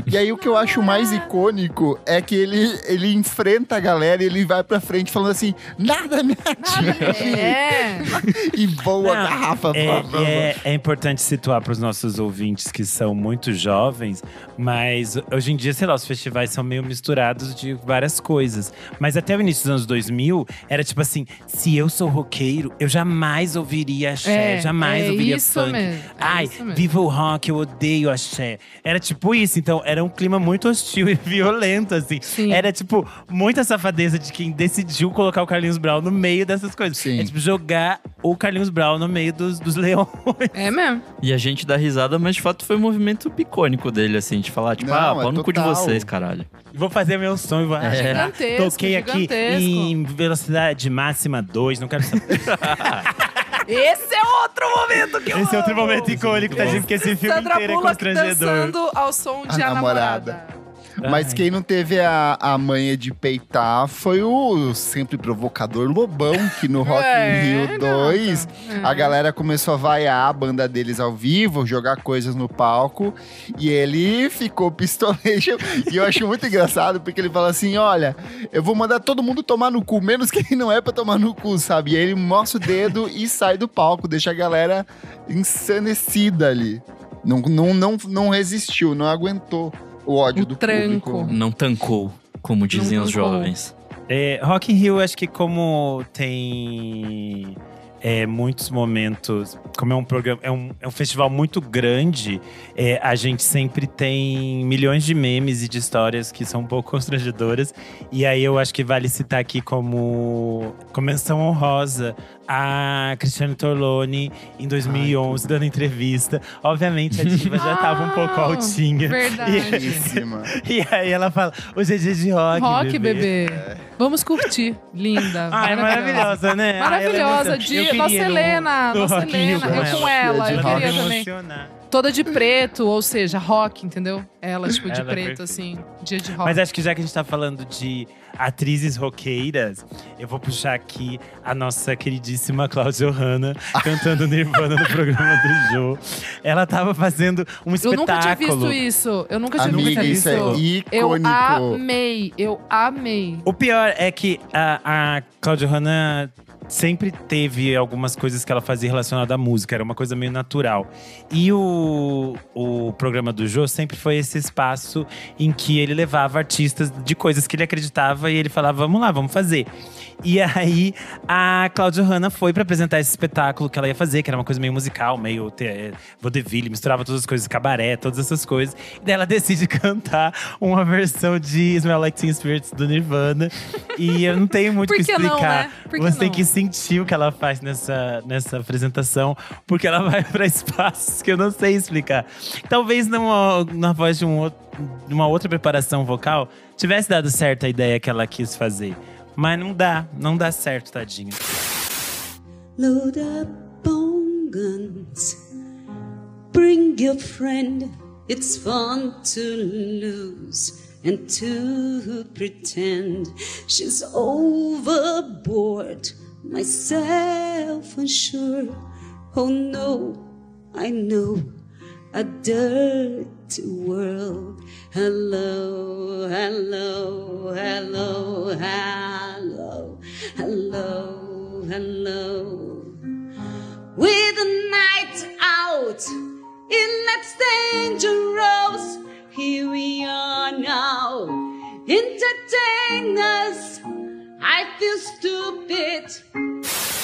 E aí o que eu acho mais icônico é que ele, ele enfrenta a galera e ele vai pra frente falando assim, nada me atinge. É. E voa a Não, garrafa. É, é, é importante situar para os nossos ouvintes que são muito jovens, mas hoje em dia, sei lá, os festivais são meio misturados de várias coisas. Mas até o início dos anos 2000, era tipo assim: se eu sou roqueiro, eu jamais ouviria axé, É, jamais é ouviria isso funk. mesmo, é Ai, isso mesmo. viva o rock, eu odeio axé. Era tipo isso, então era um clima muito hostil e violento, assim. Era tipo muita safadeza de quem decidiu colocar o Carlinhos Brown no meio dessas coisas. É tipo jogar o Carlinhos Brown no meio dos, dos leões. É mesmo. E a gente dá risada, mas de fato foi um movimento icônico dele, assim, de falar, tipo, Não, ah, é pau no cu de vocês, caralho. Vou fazer meu som e vou É. Gigantesco, Toquei aqui gigantesco. em velocidade máxima 2, não quero saber. Esse é outro momento que eu Esse é outro amo. momento icônico, tá, gente? Porque esse filme Sandra inteiro é Bullock constrangedor. dançando ao som de A A, namorada. namorada. Mas quem não teve a, a manha de peitar foi o sempre provocador Lobão, que no Rock É, in Rio 2, É. a galera começou a vaiar a banda deles ao vivo, jogar coisas no palco, e ele ficou pistolejo. e eu acho muito engraçado, porque ele fala assim: olha, eu vou mandar todo mundo tomar no cu, menos quem não é pra tomar no cu, sabe? E aí ele mostra o dedo e sai do palco, deixa a galera ensanecida ali. Não, não, não, não resistiu, não aguentou o ódio do público. Não tancou, como diziam os tancou. jovens. É, Rock in Rio, acho que como tem é, muitos momentos, como é um programa, é um, é um festival muito grande, é, a gente sempre tem milhões de memes e de histórias que são um pouco constrangedoras. E aí eu acho que vale citar aqui como, como menção honrosa a Cristiane Torlone em 2011 dando entrevista. Obviamente a diva já tava um pouco Ah, altinha. verdade. E, e aí ela fala: hoje é dia de rock, Rock, bebê. bebê. Vamos curtir. Linda. Ai, maravilhosa, né? Ai, ela é Maravilhosa. muito- Dia, nossa Helena. no Nossa Helena. com Eu ela. com ela. Eu queria também. Emocionar. Toda de preto, ou seja, rock, entendeu? Ela, tipo, de Ela é preto, perfeita. assim. Dia de rock. Mas acho que já que a gente tá falando de atrizes roqueiras, eu vou puxar aqui a nossa queridíssima Cláudia Hanna cantando Nirvana no programa do Jô. Ela tava fazendo um Eu espetáculo. nunca tinha visto isso. Eu nunca tinha Amiga, visto isso é Eu amei. Eu amei. O pior é que a, a Cláudia Hanna sempre teve algumas coisas que ela fazia relacionada à música, era uma coisa meio natural. E o, o programa do Jô sempre foi esse espaço em que ele levava artistas de coisas que ele acreditava e ele falava, vamos lá, vamos fazer. E aí a Cláudia Hanna foi pra apresentar esse espetáculo que ela ia fazer, que era uma coisa meio musical, meio te- vaudeville, misturava todas as coisas, cabaré, todas essas coisas. E daí ela decide cantar uma versão de Smell Like Teen Spirits do Nirvana. e eu não tenho muito o que não, explicar. né? Por que Você tem não? que sentir o que ela faz nessa, nessa apresentação, porque ela vai pra espaços que eu não sei explicar. Talvez numa, na voz de um outro, uma outra preparação vocal tivesse dado certo a ideia que ela quis fazer. Mas não dá, não dá certo, tadinha. Load up on guns. Bring your friend. It's fun to lose and to pretend she's overboard. Myself unsure. Oh no, I know a dirty world. Hello, hello, hello, hello, hello, hello. With the night out, it lets dangerous. Here we are now, entertain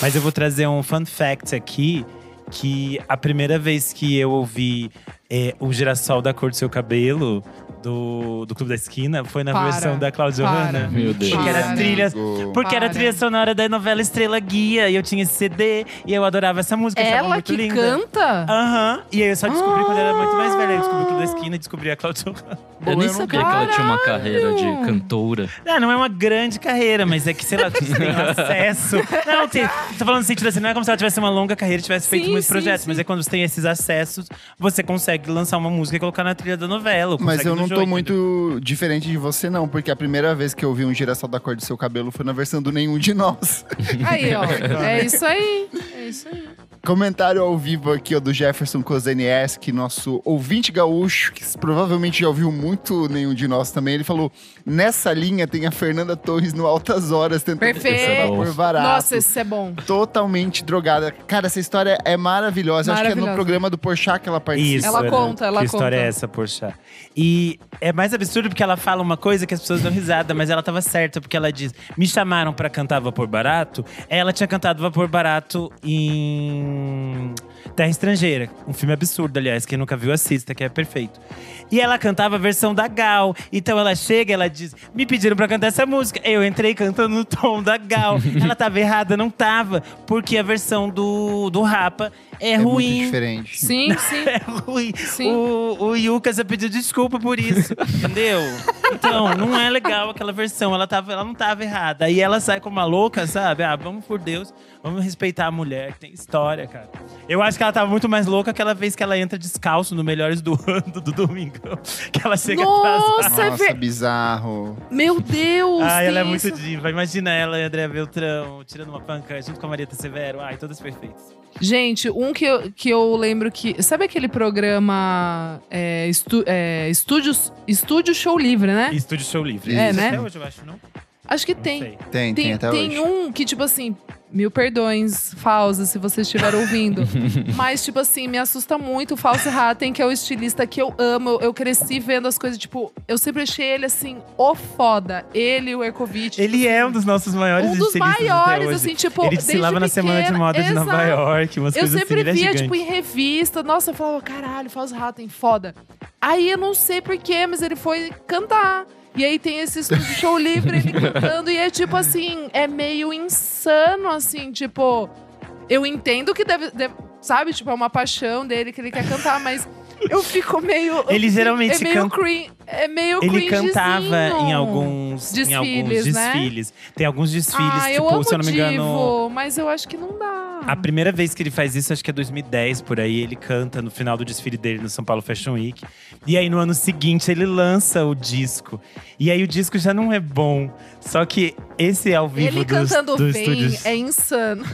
Mas eu vou trazer um fun fact aqui. Que a primeira vez que eu ouvi é, o girassol da cor do seu cabelo do, do Clube da Esquina foi na Para, versão da Cláudia Hanna. Meu Deus. Porque era Para. trilha, porque era Para. trilha sonora da novela Estrela Guia. E eu tinha esse CD e eu adorava essa música. eu achava Ela muito que linda. canta? Aham. E aí eu só descobri quando eu era muito mais velha. Eu descobri o Clube da Esquina e descobri a Cláudia Hanna. Eu nem sabia que ela tinha uma carreira de cantora. Não, não é uma grande carreira, mas é que, sei lá, você tem acesso. Não, tem, tô falando no sentido assim, não é como se ela tivesse uma longa carreira e tivesse feito Sim, muitos sim, projetos, sim. mas é quando você tem esses acessos, você consegue lançar uma música e colocar na trilha da novela. ou Mas consegue eu no não jogo, tô muito diferente de você, não, porque a primeira vez que eu vi um girassol da cor do seu cabelo foi na versão do Nenhum de Nós. Aí, ó. É isso aí. É isso aí. Comentário ao vivo aqui, ó, do Jefferson Kozenieski, nosso ouvinte gaúcho, que provavelmente já ouviu muito Nenhum de Nós também. Ele falou: nessa linha tem a Fernanda Torres no Altas Horas tentando Perfeito. por barato. Nossa, esse é bom. Totalmente drogada. Cara, essa história é maravilhosa. Eu Acho que é no Maravilhosa. programa do Porchat que ela participa. Isso, Ela né? conta, ela que história conta. é essa, poxa? E é mais absurdo porque ela fala uma coisa que as pessoas dão risada, mas ela tava certa, porque ela diz: Me chamaram pra cantar Vapor Barato. Ela tinha cantado Vapor Barato em Terra Estrangeira. Um filme absurdo, aliás. Quem nunca viu, assista, que é perfeito. E ela cantava a versão da Gal. Então ela chega, ela diz: Me pediram pra cantar essa música. Eu entrei cantando no tom da Gal. ela tava errada, não tava, porque a versão do, do Rapa é, É ruim. muito diferente. Sim, sim. É ruim. Sim. O, o Yuka já pediu desculpa por isso, entendeu? Então, não é legal aquela versão. Ela, tava, ela não tava errada. Aí ela sai como uma louca, sabe? Ah, vamos por Deus, vamos respeitar a mulher, que tem história, cara. Eu acho que ela tava muito mais louca aquela vez que ela entra descalço no Melhores do Ano, do Domingão. Que ela chega Nossa, atrasada. é Nossa, bizarro. Meu Deus! Ai, ela é tem muito isso. diva. Imagina ela e a Andréa Beltrão tirando uma panca junto com a Marieta Severo. Ai, todas perfeitas. Gente, um que eu, que eu lembro que. Sabe aquele programa é, estu, é, Estúdios, Estúdio Show Livre, né? Estúdio Show Livre. É, Isso né? Até hoje, eu acho, não? Acho que tem. sei. Tem, tem, até hoje. um que, tipo assim, mil perdões, Fausa, se você estiver ouvindo. Mas, tipo assim, me assusta muito o Fausto Hatten, que é o estilista que eu amo. Eu, eu cresci vendo as coisas, tipo, eu sempre achei ele assim, o foda. Ele o Erkovitch. Ele é um dos nossos maiores Um dos maiores, hoje. assim, tipo, Ele desde desfilava na Semana de Moda de Nova exato. York, umas Eu coisas sempre assim. ele é via, gigante. tipo, em revista. Nossa, eu falava, caralho, Fausto Hatten, foda. Aí eu não sei porquê, mas ele foi cantar. E aí tem esse show livre, ele cantando. E é tipo assim, é meio insano, assim, tipo. Eu entendo que deve, deve- Sabe, tipo, é uma paixão dele que ele quer cantar, mas eu fico meio. eu Ele geralmente é meio canta- crin- É meio Ele cantava em alguns Desfiles, em alguns né? desfiles. Tem alguns desfiles, Ah, eu tipo, amo se eu não me engano. Divo, mas eu acho que não dá. A primeira vez que ele faz isso, acho que é 2010, por aí. Ele canta no final do desfile dele no São Paulo Fashion Week. E aí, no ano seguinte, ele lança o disco. E aí, o disco já não é bom. Só que esse ao vivo Ele dos, cantando dos bem estúdios… é insano.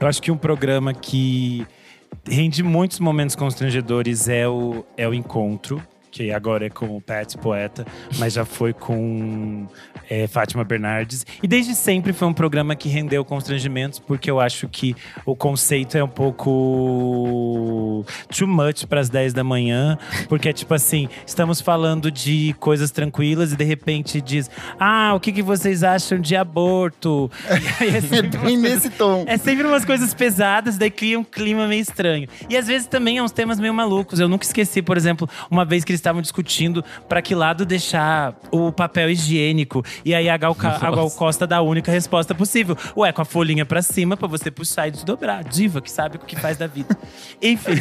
Eu acho que um programa que rende muitos momentos constrangedores é o, é o Encontro. Que agora é com o Pat Poeta, mas já foi com é, Fátima Bernardes. E desde sempre foi um programa que rendeu constrangimentos, porque eu acho que o conceito é um pouco too much para as 10 da manhã. Porque é tipo assim: estamos falando de coisas tranquilas e de repente diz: Ah, o que, que vocês acham de aborto? E é É sempre umas nesse tom. é sempre umas coisas pesadas, daí cria um clima meio estranho. E às vezes também é uns temas meio malucos. Eu nunca esqueci, por exemplo, uma vez que eles estavam discutindo pra que lado deixar o papel higiênico. E aí a Gal, Ca- a Gal Costa dá a única resposta possível. Ué, com a folhinha pra cima pra você puxar e desdobrar. Diva, que sabe o que faz da vida. Enfim,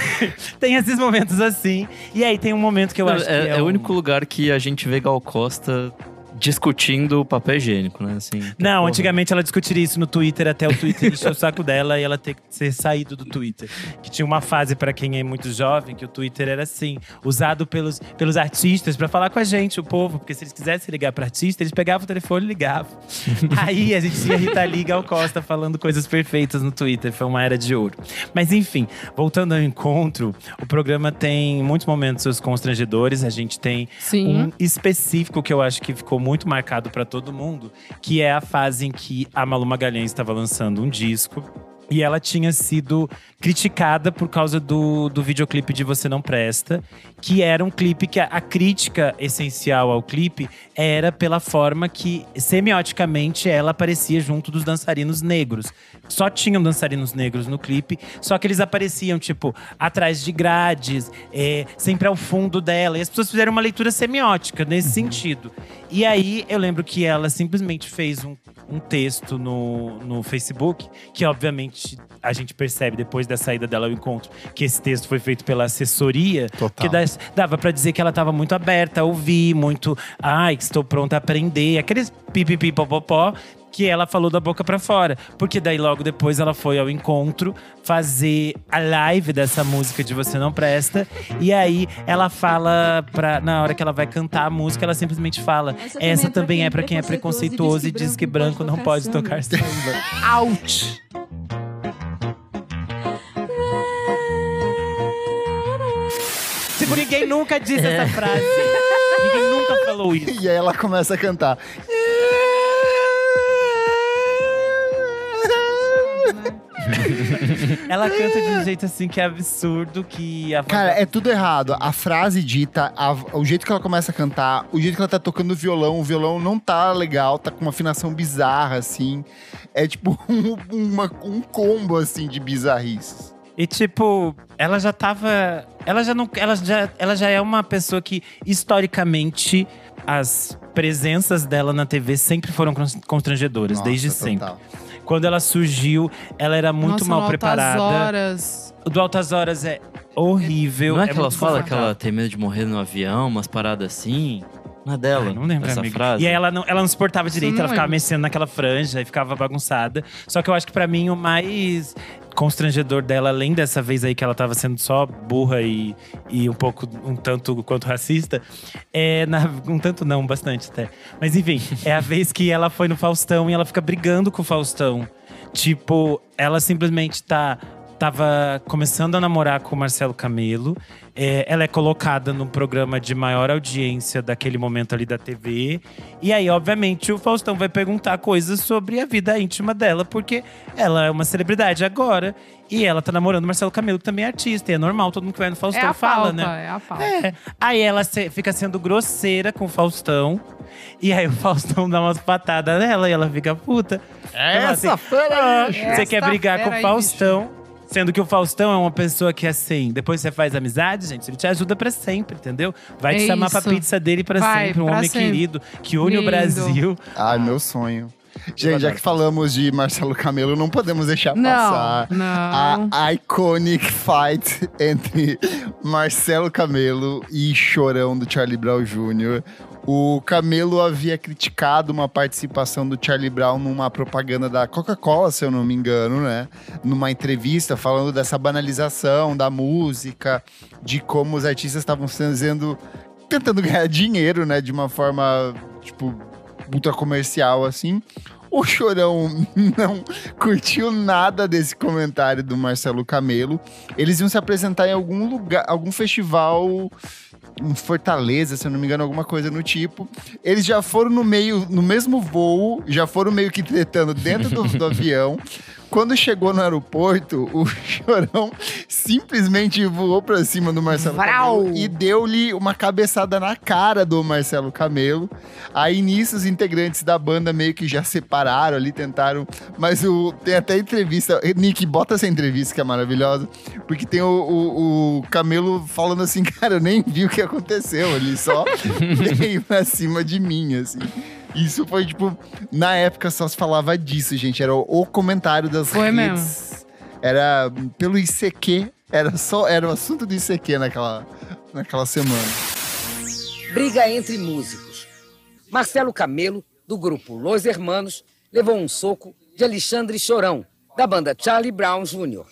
tem esses momentos assim. E aí tem um momento que eu Não, acho é, que é, é o um- único lugar que a gente vê Gal Costa discutindo o papel higiênico, né? Assim, Não, porra. antigamente ela discutiria isso no Twitter até o Twitter encher o saco dela e ela ter que ser saído do Twitter. Que tinha uma fase pra quem é muito jovem que o Twitter era assim, usado pelos, pelos artistas pra falar com a gente, o povo, porque se eles quisessem ligar pra artista, eles pegavam o telefone e ligavam. Aí a gente tinha Rita e Gal Costa falando coisas perfeitas no Twitter, foi uma era de ouro. Mas enfim, voltando ao encontro, o programa tem muitos momentos constrangedores, a gente tem Sim. um específico que eu acho que ficou muito marcado pra todo mundo, que é a fase em que a Malu Magalhães estava lançando um disco. E ela tinha sido criticada por causa do, do videoclipe de Você Não Presta, que era um clipe que a, a crítica essencial ao clipe era pela forma que, semioticamente, ela aparecia junto dos dançarinos negros. Só tinham dançarinos negros no clipe, só que eles apareciam, tipo, atrás de grades, é, sempre ao fundo dela. E as pessoas fizeram uma leitura semiótica nesse sentido. E aí, eu lembro que ela simplesmente fez um, um texto no, no Facebook, que obviamente a gente percebe depois da saída dela ao encontro, que esse texto foi feito pela assessoria. Que dá- dava pra dizer que ela tava muito aberta a ouvir, muito. Ai, estou pronta a aprender. Aqueles pipipi popopó que ela falou da boca pra fora. Porque daí logo depois ela foi ao encontro fazer a live dessa música de Você Não Presta. E aí ela fala pra. Na hora que ela vai cantar a música, ela simplesmente fala: Essa, também é pra quem é preconceituoso e diz que branco não pode tocar samba. Out! Tipo, ninguém nunca disse essa frase. Ninguém nunca falou isso. E aí ela começa a cantar. Ela canta de um jeito assim que é absurdo, que a Cara, é tudo errado. A frase dita, a- o jeito que ela começa a cantar, o jeito que ela tá tocando violão, o violão não tá legal, tá com uma afinação bizarra, assim. É tipo um, uma- um combo, assim, de bizarrices. E tipo, ela já tava. Ela já não. Ela já, ela já é uma pessoa que, historicamente, as presenças dela na TV sempre foram cons- constrangedoras, Nossa, desde total. sempre. Quando ela surgiu, ela era muito Nossa, mal no Altas preparada. Horas. O do Altas Horas é horrível. Não é que ela fala que ela tem medo de morrer no avião, umas paradas assim? Não é dela? Ai, não lembro, essa amigo. frase. E aí ela não, ela não suportava direito, não ela ficava mexendo naquela franja e ficava bagunçada. Só que eu acho que pra mim o mais constrangedor dela, além dessa vez aí que ela tava sendo só burra e, e um pouco, um tanto quanto racista, é na, um tanto não, bastante até. Mas enfim, é a vez que ela foi no Faustão e ela fica brigando com o Faustão. Tipo, ela simplesmente tá tava começando a namorar com o Marcelo Camelo. É, ela é colocada no programa de maior audiência daquele momento ali da TV. E aí, obviamente, o Faustão vai perguntar coisas sobre a vida íntima dela, porque ela é uma celebridade agora. E ela tá namorando o Marcelo Camelo, que também é artista. E é normal, todo mundo que vai no É Faustão a fala, pauta, né? é a pauta. É. Aí ela se- fica sendo grosseira com o Faustão. E aí o Faustão dá umas patadas nela e ela fica puta. Essa fera aí, "Ah, bicho." Você quer brigar com fera o aí, Faustão. Sendo que o Faustão é uma pessoa que, assim, depois você faz amizade, gente, ele te ajuda pra sempre, entendeu? Vai É te chamar pra isso. pizza dele pra Vai, sempre. Um pra homem sempre. querido que une o Lindo. Brasil. Ai, meu sonho. Gente, já que falamos de Marcelo Camelo, não podemos deixar Não, passar não. a iconic fight entre Marcelo Camelo e Chorão do Charlie Brown Jr. O Camelo havia criticado uma participação do Charlie Brown numa propaganda da Coca-Cola, se eu não me engano, né? Numa entrevista falando dessa banalização da música, de como os artistas estavam sendo tentando ganhar dinheiro, né, de uma forma tipo ultra comercial assim. O Chorão não curtiu nada desse comentário do Marcelo Camelo. Eles iam se apresentar em algum lugar, algum festival em Fortaleza, se eu não me engano, alguma coisa no tipo. Eles já foram no meio, no mesmo voo, já foram meio que tretando dentro do, do avião. Quando chegou no aeroporto, o Chorão simplesmente voou pra cima do Marcelo Vrau! Camelo e deu-lhe uma cabeçada na cara do Marcelo Camelo. Aí nisso os integrantes da banda meio que já separaram ali, tentaram. Mas o, tem até entrevista. Nick, bota essa entrevista que é maravilhosa. Porque tem o, o, o Camelo falando assim, cara, eu nem vi o que aconteceu ali, só veio pra cima de mim, assim. Isso foi, tipo, na época só se falava disso, gente. Era o, comentário das Foi redes. Era pelo ICQ. Era só, era o assunto do ICQ naquela, naquela semana. Briga entre músicos. Marcelo Camelo, do grupo Los Hermanos, levou um soco de Alexandre Chorão, da banda Charlie Brown Jr.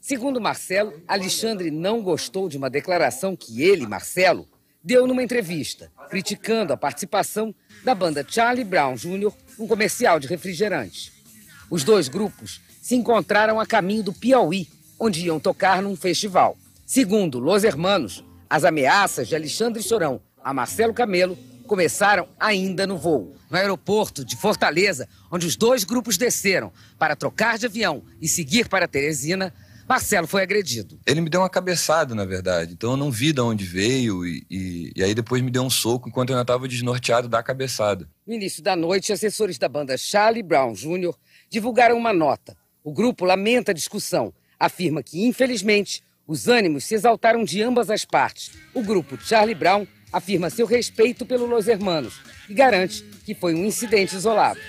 Segundo Marcelo, Alexandre não gostou de uma declaração que ele, Marcelo, deu numa entrevista, criticando a participação da banda Charlie Brown Jr. num comercial de refrigerantes. Os dois grupos se encontraram a caminho do Piauí, onde iam tocar num festival. Segundo Los Hermanos, as ameaças de Alexandre Chorão a Marcelo Camelo começaram ainda no voo. No aeroporto de Fortaleza, onde os dois grupos desceram para trocar de avião e seguir para Teresina, Marcelo foi agredido. Ele me deu uma cabeçada, na verdade. Então eu não vi de onde veio e, e, e aí depois me deu um soco enquanto eu ainda estava desnorteado da cabeçada. No início da noite, assessores da banda Charlie Brown Jr. divulgaram uma nota. O grupo lamenta a discussão, afirma que, infelizmente, os ânimos se exaltaram de ambas as partes. O grupo Charlie Brown afirma seu respeito pelo Los Hermanos e garante que foi um incidente isolado.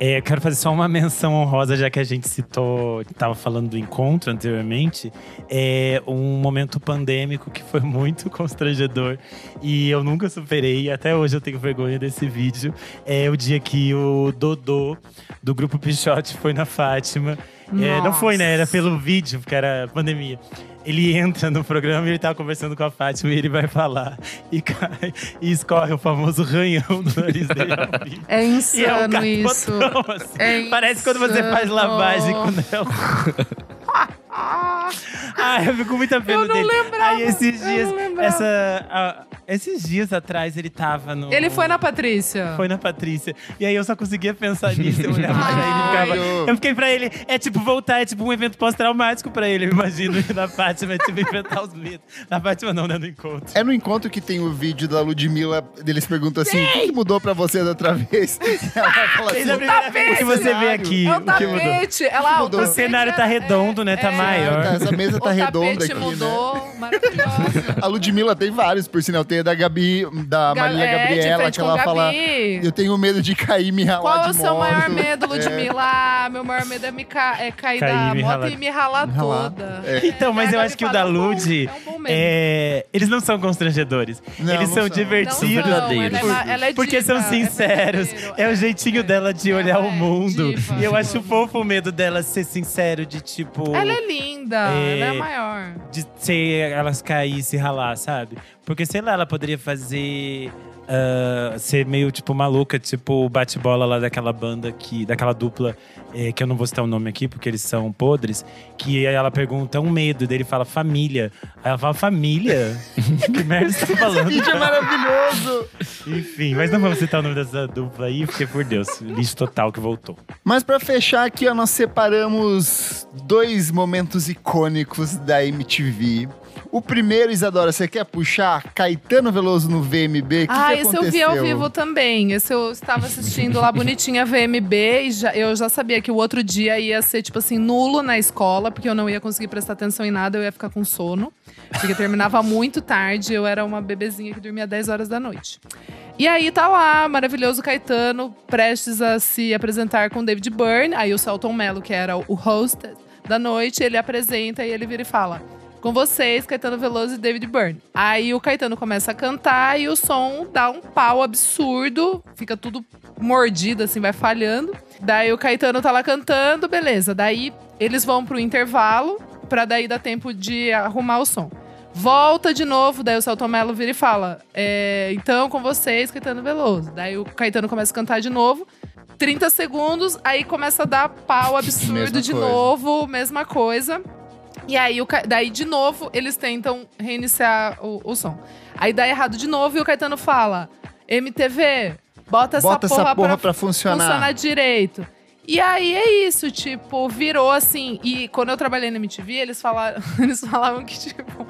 É, eu quero fazer só uma menção honrosa, já que a gente citou, estava falando do encontro anteriormente. É um momento pandêmico que foi muito constrangedor e eu nunca superei. Até hoje eu tenho vergonha desse vídeo. É o dia que o Dodô, do grupo Pichote, foi na Fátima. É, não foi, né? Era pelo vídeo, porque era pandemia. Ele entra no programa e ele tá conversando com a Fátima e ele vai falar. E cai e escorre o famoso ranhão do nariz dele. ao vivo. É E é um insano isso. capotão, assim. É Parece quando você faz insano. lavagem com Nel. Ai, eu fico com muita pena Eu não dele. lembrava, Aí esses eu dias, essa, ah, esses dias atrás ele tava no. Ele foi na Patrícia. Foi na Patrícia. E aí eu só conseguia pensar nisso. Eu olhava pra ele e ficava. eu- Eu fiquei pra ele. É tipo voltar, é tipo um evento pós-traumático pra ele. Eu imagino na Fátima, é tipo enfrentar os medos. Na Fátima não, né? No encontro. É no encontro que tem o vídeo da Ludmilla, eles perguntam assim: o que mudou pra você da outra vez? Ela fala assim: vez que você vê aqui. É o o que mudou? tapete. Ela, O cenário tá redondo, né? Tá maior. Tá, essa mesa tá o redonda aqui, mudou, né? maravilhosa. A Ludmilla tem vários, por sinal. Tem a da Gabi, da Ga- Marília é, Gabriela, que ela Gabi. fala: Eu tenho medo de cair e me ralar Qual é o seu moto." maior medo, É. Ludmilla? Ah, Meu maior medo é, me ca... é cair Cair da me moto ralar. e me ralar Me ralar. toda. É. Então, mas Aí eu acho que o da "É um Lud, é um bom medo." é, eles não são constrangedores. Não, eles não são são. divertidos. Não são, verdadeiros. Ela, é- é Porque diva, são sinceros. É, o jeitinho dela de olhar o é mundo. E eu acho fofo o medo dela ser sincero, de tipo. Ela é linda, É. ela é maior. de ser elas cair e se ralar, sabe? Porque, sei lá, ela poderia fazer. Ah, ser meio, tipo, maluca, tipo o bate-bola lá daquela banda que. daquela dupla, eh, que eu não vou citar o nome aqui, porque eles são podres. Que aí ela pergunta um medo, dele fala família. Aí ela fala, família? que merda você tá falando? Vídeo é maravilhoso! Enfim, mas não vamos citar o nome dessa dupla aí, porque, por Deus, lixo total que voltou. Mas pra fechar aqui, ó, nós separamos dois momentos icônicos da MTV. O primeiro, Isadora, você quer puxar? Caetano Veloso no VMB? Que ah, que esse eu vi ao aconteceu? vivo também. Esse eu estava assistindo lá bonitinha VMB e já- eu já sabia que o outro dia ia ser, tipo assim, nulo na escola, porque eu não ia conseguir prestar atenção em nada, eu ia ficar com sono. Porque terminava muito tarde, eu era uma bebezinha que dormia 10 horas da noite. E aí tá lá, maravilhoso Caetano, prestes a se apresentar com David Byrne. Aí o Celton Mello, que era o host da noite, ele apresenta e ele vira e fala: Com vocês, Caetano Veloso e David Byrne. Aí o Caetano começa a cantar e o som dá um pau absurdo, fica tudo mordido, assim, vai falhando. Daí o Caetano tá lá cantando, beleza. Daí eles vão pro intervalo, pra daí dar tempo de arrumar o som. Volta de novo, daí o Celton Mello vira e fala: é, Então, com vocês, Caetano Veloso. Daí o Caetano começa a cantar de novo. 30 segundos, aí começa a dar pau absurdo Mesma de coisa. novo, mesma coisa. E aí, o Ca- daí, de novo, eles tentam reiniciar o, o som. Aí dá errado de novo e o Caetano fala: MTV, bota essa Bota essa porra, porra pra, pra funcionar. funcionar direito. E aí é isso, tipo, virou assim. E quando eu trabalhei na MTV, eles falaram, eles falavam que, tipo,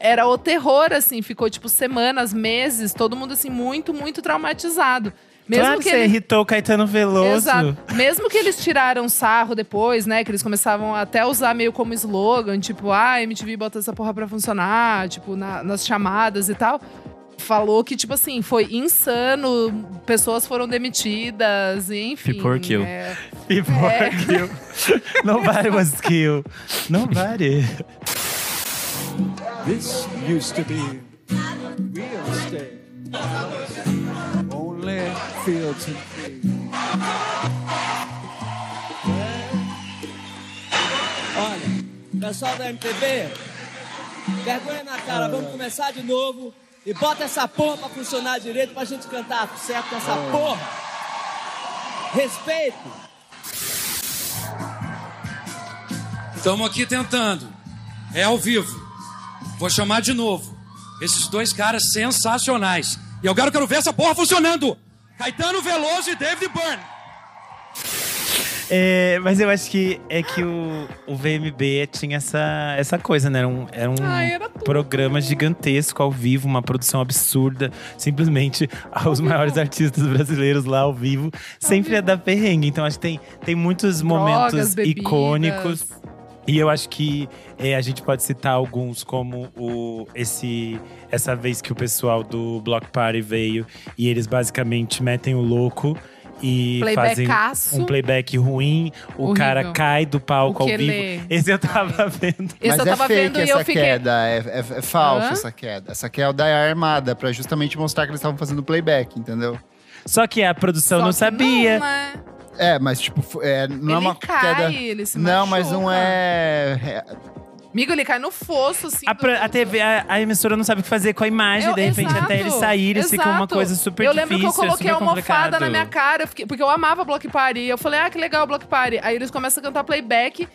era o terror, assim, ficou, tipo, semanas, meses, todo mundo assim, muito, muito traumatizado. Mesmo claro que, que você irritou o Caetano Veloso. Exato. Mesmo que eles tiraram sarro depois, né? Que eles começavam até a usar meio como slogan, tipo, ah, MTV bota essa porra pra funcionar, tipo, na- nas chamadas e tal. Falou que, tipo assim, foi insano, pessoas foram demitidas, enfim. People kill. é- People É. kill. Nobody was killed. Nobody. This used to be real estate. Fields. Olha, pessoal da MTV, vergonha na cara, vamos começar de novo e bota essa porra pra funcionar direito pra gente cantar certo essa porra. Respeito. Estamos aqui tentando. É ao vivo. Vou chamar de novo. Esses dois caras sensacionais. E eu quero, quero ver essa porra funcionando. Caetano Veloso e David Byrne. É, mas eu acho que é que o, o VMB tinha essa, essa coisa, né? Era um, era um Ai, era programa gigantesco ao vivo, uma produção absurda. Simplesmente os maiores artistas brasileiros lá ao vivo. Sempre ia dar perrengue. Então acho que tem, tem muitos momentos Drogas, icônicos. E eu acho que é, a gente pode citar alguns, como o, esse, essa vez que o pessoal do Block Party veio e eles basicamente metem o louco e fazem um playback ruim. O Horrível. cara cai do palco ao vivo. Esse eu tava vendo. Esse Mas eu tava é fake vendo e essa fiquei. queda, é, é, é falsa Hã? essa queda. Essa queda é armada, pra justamente mostrar que eles estavam fazendo playback, entendeu? Só que a produção Só não que sabia. Não, né? É, mas tipo, é, não é Ele uma cai, queda. ele se não, mas não é. Amigo, ele cai no fosso, assim. A, pro- a TV, a, a emissora não sabe o que fazer com a imagem. Eu- de repente, exato, até eles saírem, fica uma exato. coisa super Eu difícil. lembro que eu coloquei é a super almofada complicado. na minha cara, eu fiquei- porque eu amava Block Party. Eu falei, ah, que legal Block Party. Aí eles começam a cantar playback.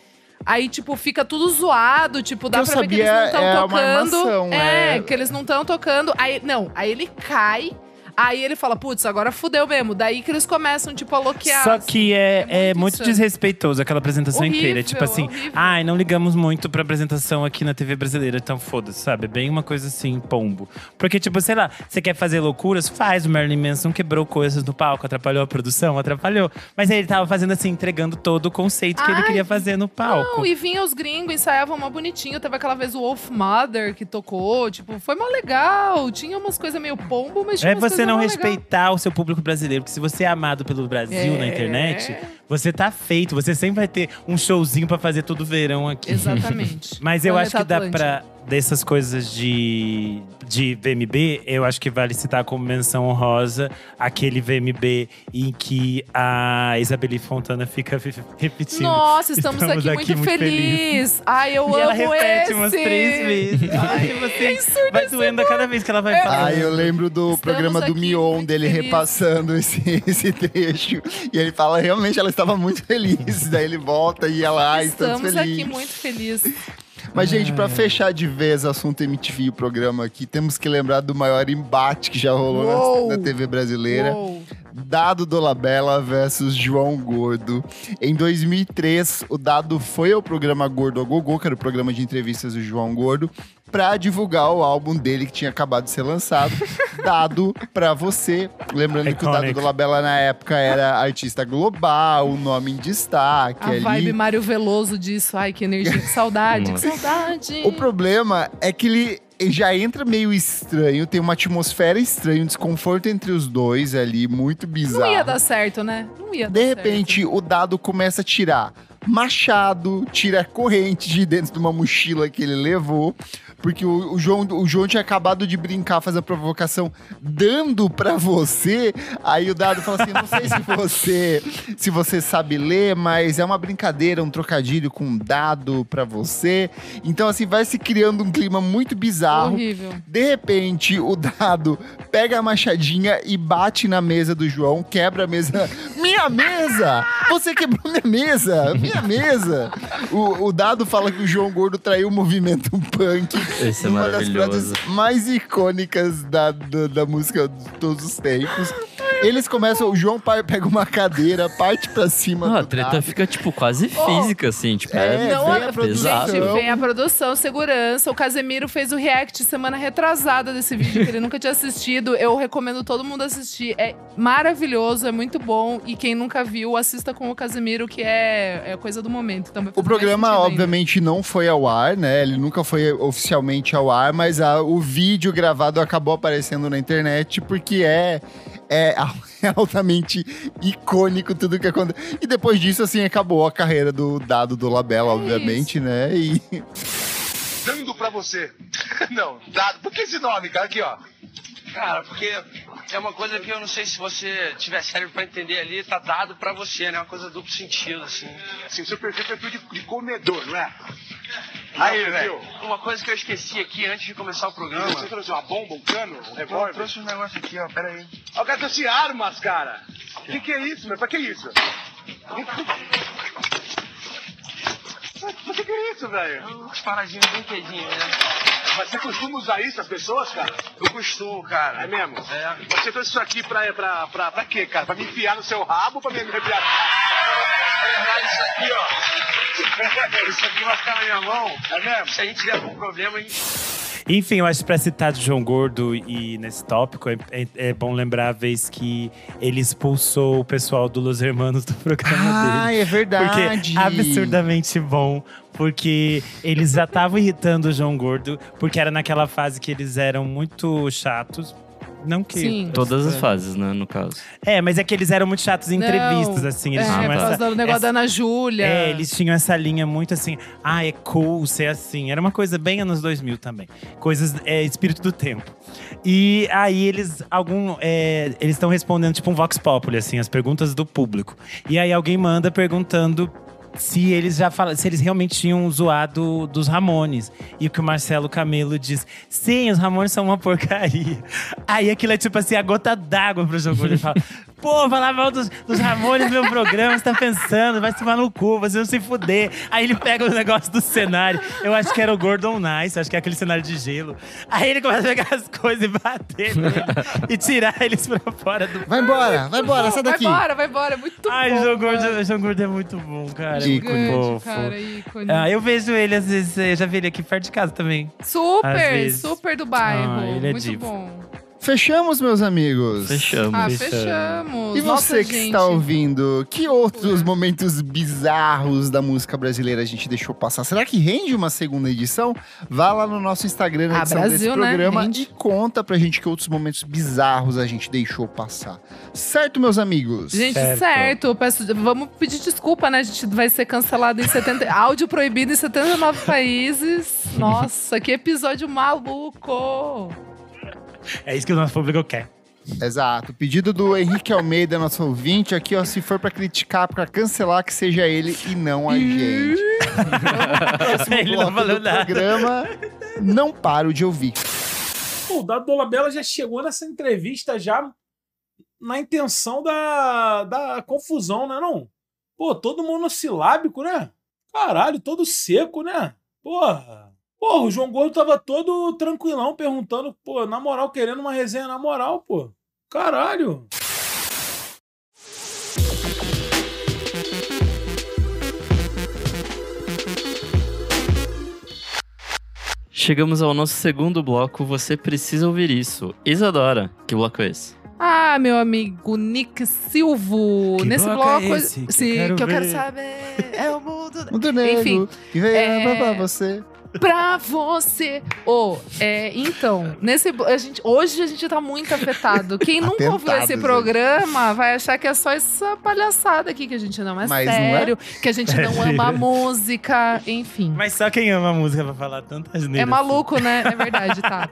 Aí, tipo, fica tudo zoado, tipo, dá eu pra ver que eles não estão é uma tocando. armação, é, é. que eles não estão tocando. Aí, não, aí ele cai. Aí ele fala, putz, agora fudeu mesmo. Daí que eles começam, tipo, a loquear. Só que é, é muito, isso. desrespeitoso aquela apresentação Horrível, inteira. Tipo assim, horrível. ai, não ligamos muito pra apresentação aqui na TV brasileira, então foda-se, sabe? É bem uma coisa assim, pombo. Porque, tipo, sei lá, você quer fazer loucuras? Faz. O Marilyn Manson quebrou coisas no palco, atrapalhou a produção, atrapalhou. Mas aí ele tava fazendo assim, entregando todo o conceito que ele Ai, queria fazer no palco. Não, e vinha os gringos, ensaiavam mó bonitinho. Teve aquela vez o Wolf Mother que tocou. Tipo, foi mó legal. Tinha umas coisas meio pombo, mas tinha É umas você não legal. respeitar o seu público brasileiro. Porque se você é amado pelo Brasil É. na internet, você tá feito. Você sempre vai ter um showzinho pra fazer todo verão aqui. Exatamente. Mas eu Planeta acho que dá Atlântico. Dessas coisas de, de VMB, eu acho que vale citar como menção honrosa aquele VMB em que a Isabeli Fontana fica repetindo. Nossa, estamos, aqui, muito, feliz. Ai, eu E amo ela repete esse. umas três vezes. Ai, você ensurdecedor. vai doendo a cada vez que ela vai É. falar. Ah, eu lembro do programa do aqui Mion, muito dele felizes. repassando esse, esse trecho. E ele fala, realmente, ela estava muito feliz. Daí ele volta e ela, ah, estamos, Estamos felizes. aqui muito felizes. Mas, gente, pra fechar de vez o assunto MTV e o programa aqui, temos que lembrar do maior embate que já rolou Uou! na, TV brasileira. Uou. Dado Dolabella versus João Gordo. Em 2003, o Dado foi ao programa Gordo a Gogô, que era o programa de entrevistas do João Gordo, pra divulgar o álbum dele que tinha acabado de ser lançado, Dado pra você. Lembrando que o Dado Iconic. Dolabella na época era artista global, o nome em destaque A ali. vibe Mário Veloso disso. Ai, que energia, que saudade, que saudade. O problema é que ele já entra meio estranho, tem uma atmosfera estranha, um desconforto entre os dois ali, muito bizarro. Não ia dar certo, né? Não ia dar De certo. repente, o dado começa a tirar machado, tira corrente de dentro de uma mochila que ele levou. Porque o, o João, o João tinha acabado de brincar, fazer a provocação, dando pra você. Aí o dado fala assim: não sei se você, se você sabe ler, mas é uma brincadeira, um trocadilho com dado pra você. Então, assim, vai se criando um clima muito bizarro. Horrível. De repente, o dado pega a machadinha e bate na mesa do João, quebra a mesa. Minha mesa! Você quebrou minha mesa! Minha mesa! O, o dado fala que o João Gordo traiu o movimento punk. Esse é uma das frases mais icônicas da, da, da música de todos os tempos. Eles começam, o João pa- pega uma cadeira, parte pra cima Não, a do treta fica, tipo, quase física, assim. Tipo, é, É, Não, vem a pesado. gente, vem a produção, segurança. O Casemiro fez o react semana retrasada desse vídeo que ele nunca tinha assistido. Eu recomendo todo mundo assistir. É maravilhoso, é muito bom. E quem nunca viu, assista com o Casemiro, que é, é coisa do momento. Então O programa, ainda. obviamente, não foi ao ar, né? Ele nunca foi oficialmente ao ar, mas a- o vídeo gravado acabou aparecendo na internet porque é, é, é altamente icônico tudo que aconteceu. E depois disso, assim, acabou a carreira do Dado do Labella, obviamente, né? E Dando pra você. Não, dado. Por que esse nome, cara? Aqui, ó. Cara, porque é uma coisa que eu não sei se você tiver cérebro pra entender ali, tá dado pra você, né? Uma coisa duplo sentido, assim. Assim, o seu perfil é de, de comedor, não é? Aí, velho. Uma coisa que eu esqueci aqui antes de começar o programa. Você trouxe uma bomba, um cano, um Eu revólver? trouxe um negócio aqui, ó, pera aí. Ó, o cara trouxe armas, cara. O que, que é isso, meu? Pra que isso? Pra que, que é isso, velho? Umas paradinhas brinquedinhos, né? Mas você costuma usar isso, as pessoas, cara? Eu costumo, cara. É mesmo? É. Você trouxe isso aqui pra, pra, pra, pra quê, cara? Pra me enfiar no seu rabo ou pra me arrepiar? isso aqui, ó. Isso aqui vai ficar na minha mão. É mesmo? Se a gente tiver algum problema, a gente. Enfim, eu acho que pra citar de João Gordo e nesse tópico, é, é- é bom lembrar a vez que ele expulsou o pessoal do Los Hermanos do programa Ah, dele. é verdade. Porque absurdamente bom. Porque eles já estavam irritando o João Gordo, porque era naquela fase que eles eram muito chatos. Não que. Sim. Todas as fases, né, no caso. É, mas é que eles eram muito chatos em Não, entrevistas, assim. Eles é, tinham por causa essa, do negócio essa- da Ana Júlia. é, eles tinham essa linha muito assim, ah, é cool ser assim. Era uma coisa bem anos 2000 também. Coisas, é, espírito do tempo. E aí eles, algum, é, eles estão respondendo tipo um vox populi, assim, as perguntas do público. E aí alguém manda perguntando se eles já falam, se eles realmente tinham zoado dos Ramones. E o que o Marcelo Camelo diz: sim, os Ramones são uma porcaria. Aí aquilo é tipo assim, a gota d'água pro jogo. Ele fala: pô, falar mal dos, dos Ramones no meu programa, você tá pensando, vai se tomar no cu, vocês vão se fuder. Aí ele pega o negócio do cenário. Eu acho que era o Gordon Nice, acho que é aquele cenário de gelo. Aí ele começa a pegar as coisas e bater nele, e tirar eles pra fora do. Vai embora, vai embora, sai daqui. Vai embora, vai embora. É muito Ai, bom. João Gordo. João Gordo é muito bom, cara. é Ícone. fofo. Cara, ícone. Ah, eu vejo ele às vezes, eu já vi ele aqui perto de casa também. Super, super do bairro. Ah, ele é muito divo. bom. Fechamos, meus amigos? Fechamos. Ah, fechamos. E você Nossa, que gente. está ouvindo, que outros momentos bizarros da música brasileira a gente deixou passar? Será que rende uma segunda edição? Vá lá no nosso Instagram na Ah, edição Brasil, desse né? programa Rende. e conta pra gente que outros momentos bizarros a gente deixou passar. Certo, meus amigos? Gente, certo. eu peço- vamos pedir desculpa, né? A gente vai ser cancelado em 70. áudio proibido em 79 países. Nossa, que episódio maluco! É isso que o nosso público quer. Exato. Pedido do Henrique Almeida, nosso ouvinte, aqui, ó, se for pra criticar, pra cancelar, que seja ele e não a gente. Próximo Ele não falou nada. programa, não paro de ouvir. Pô, o Dado Dolabella já chegou nessa entrevista já na intenção da, da confusão, né não? Pô, todo monossilábico, né? Caralho, todo seco, né? Porra. Porra, o João Gordo tava todo tranquilão, perguntando, pô, na moral, querendo uma resenha na moral, pô. Caralho. Chegamos ao nosso segundo bloco, você precisa ouvir isso. Isadora, que bloco é esse? Ah, meu amigo Nick Silvo. Que Nesse bloco bloco. é esse que eu sim, quero que eu quero ver? saber. É o mundo. Mundo negro, Enfim. que veio é- pra você. Pra você. Ô, é, então, nesse, a gente, hoje a gente tá muito afetado. Quem nunca ouviu esse né? programa vai achar que é só essa palhaçada aqui, que a gente não é Mas não é? sério, que a gente não ama a música, enfim. Mas só quem ama a música vai falar tantas nele. É maluco, né? É verdade, tá.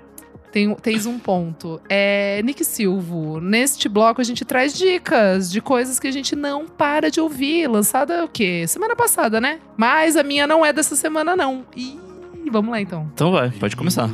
Tem, tens um ponto. É, Nick Silvo, neste bloco a gente traz dicas de coisas que a gente não para de ouvir. Lançada o quê? Semana passada, né? Mas a minha não é dessa semana, não. Ih, vamos lá então. Então vai, pode começar.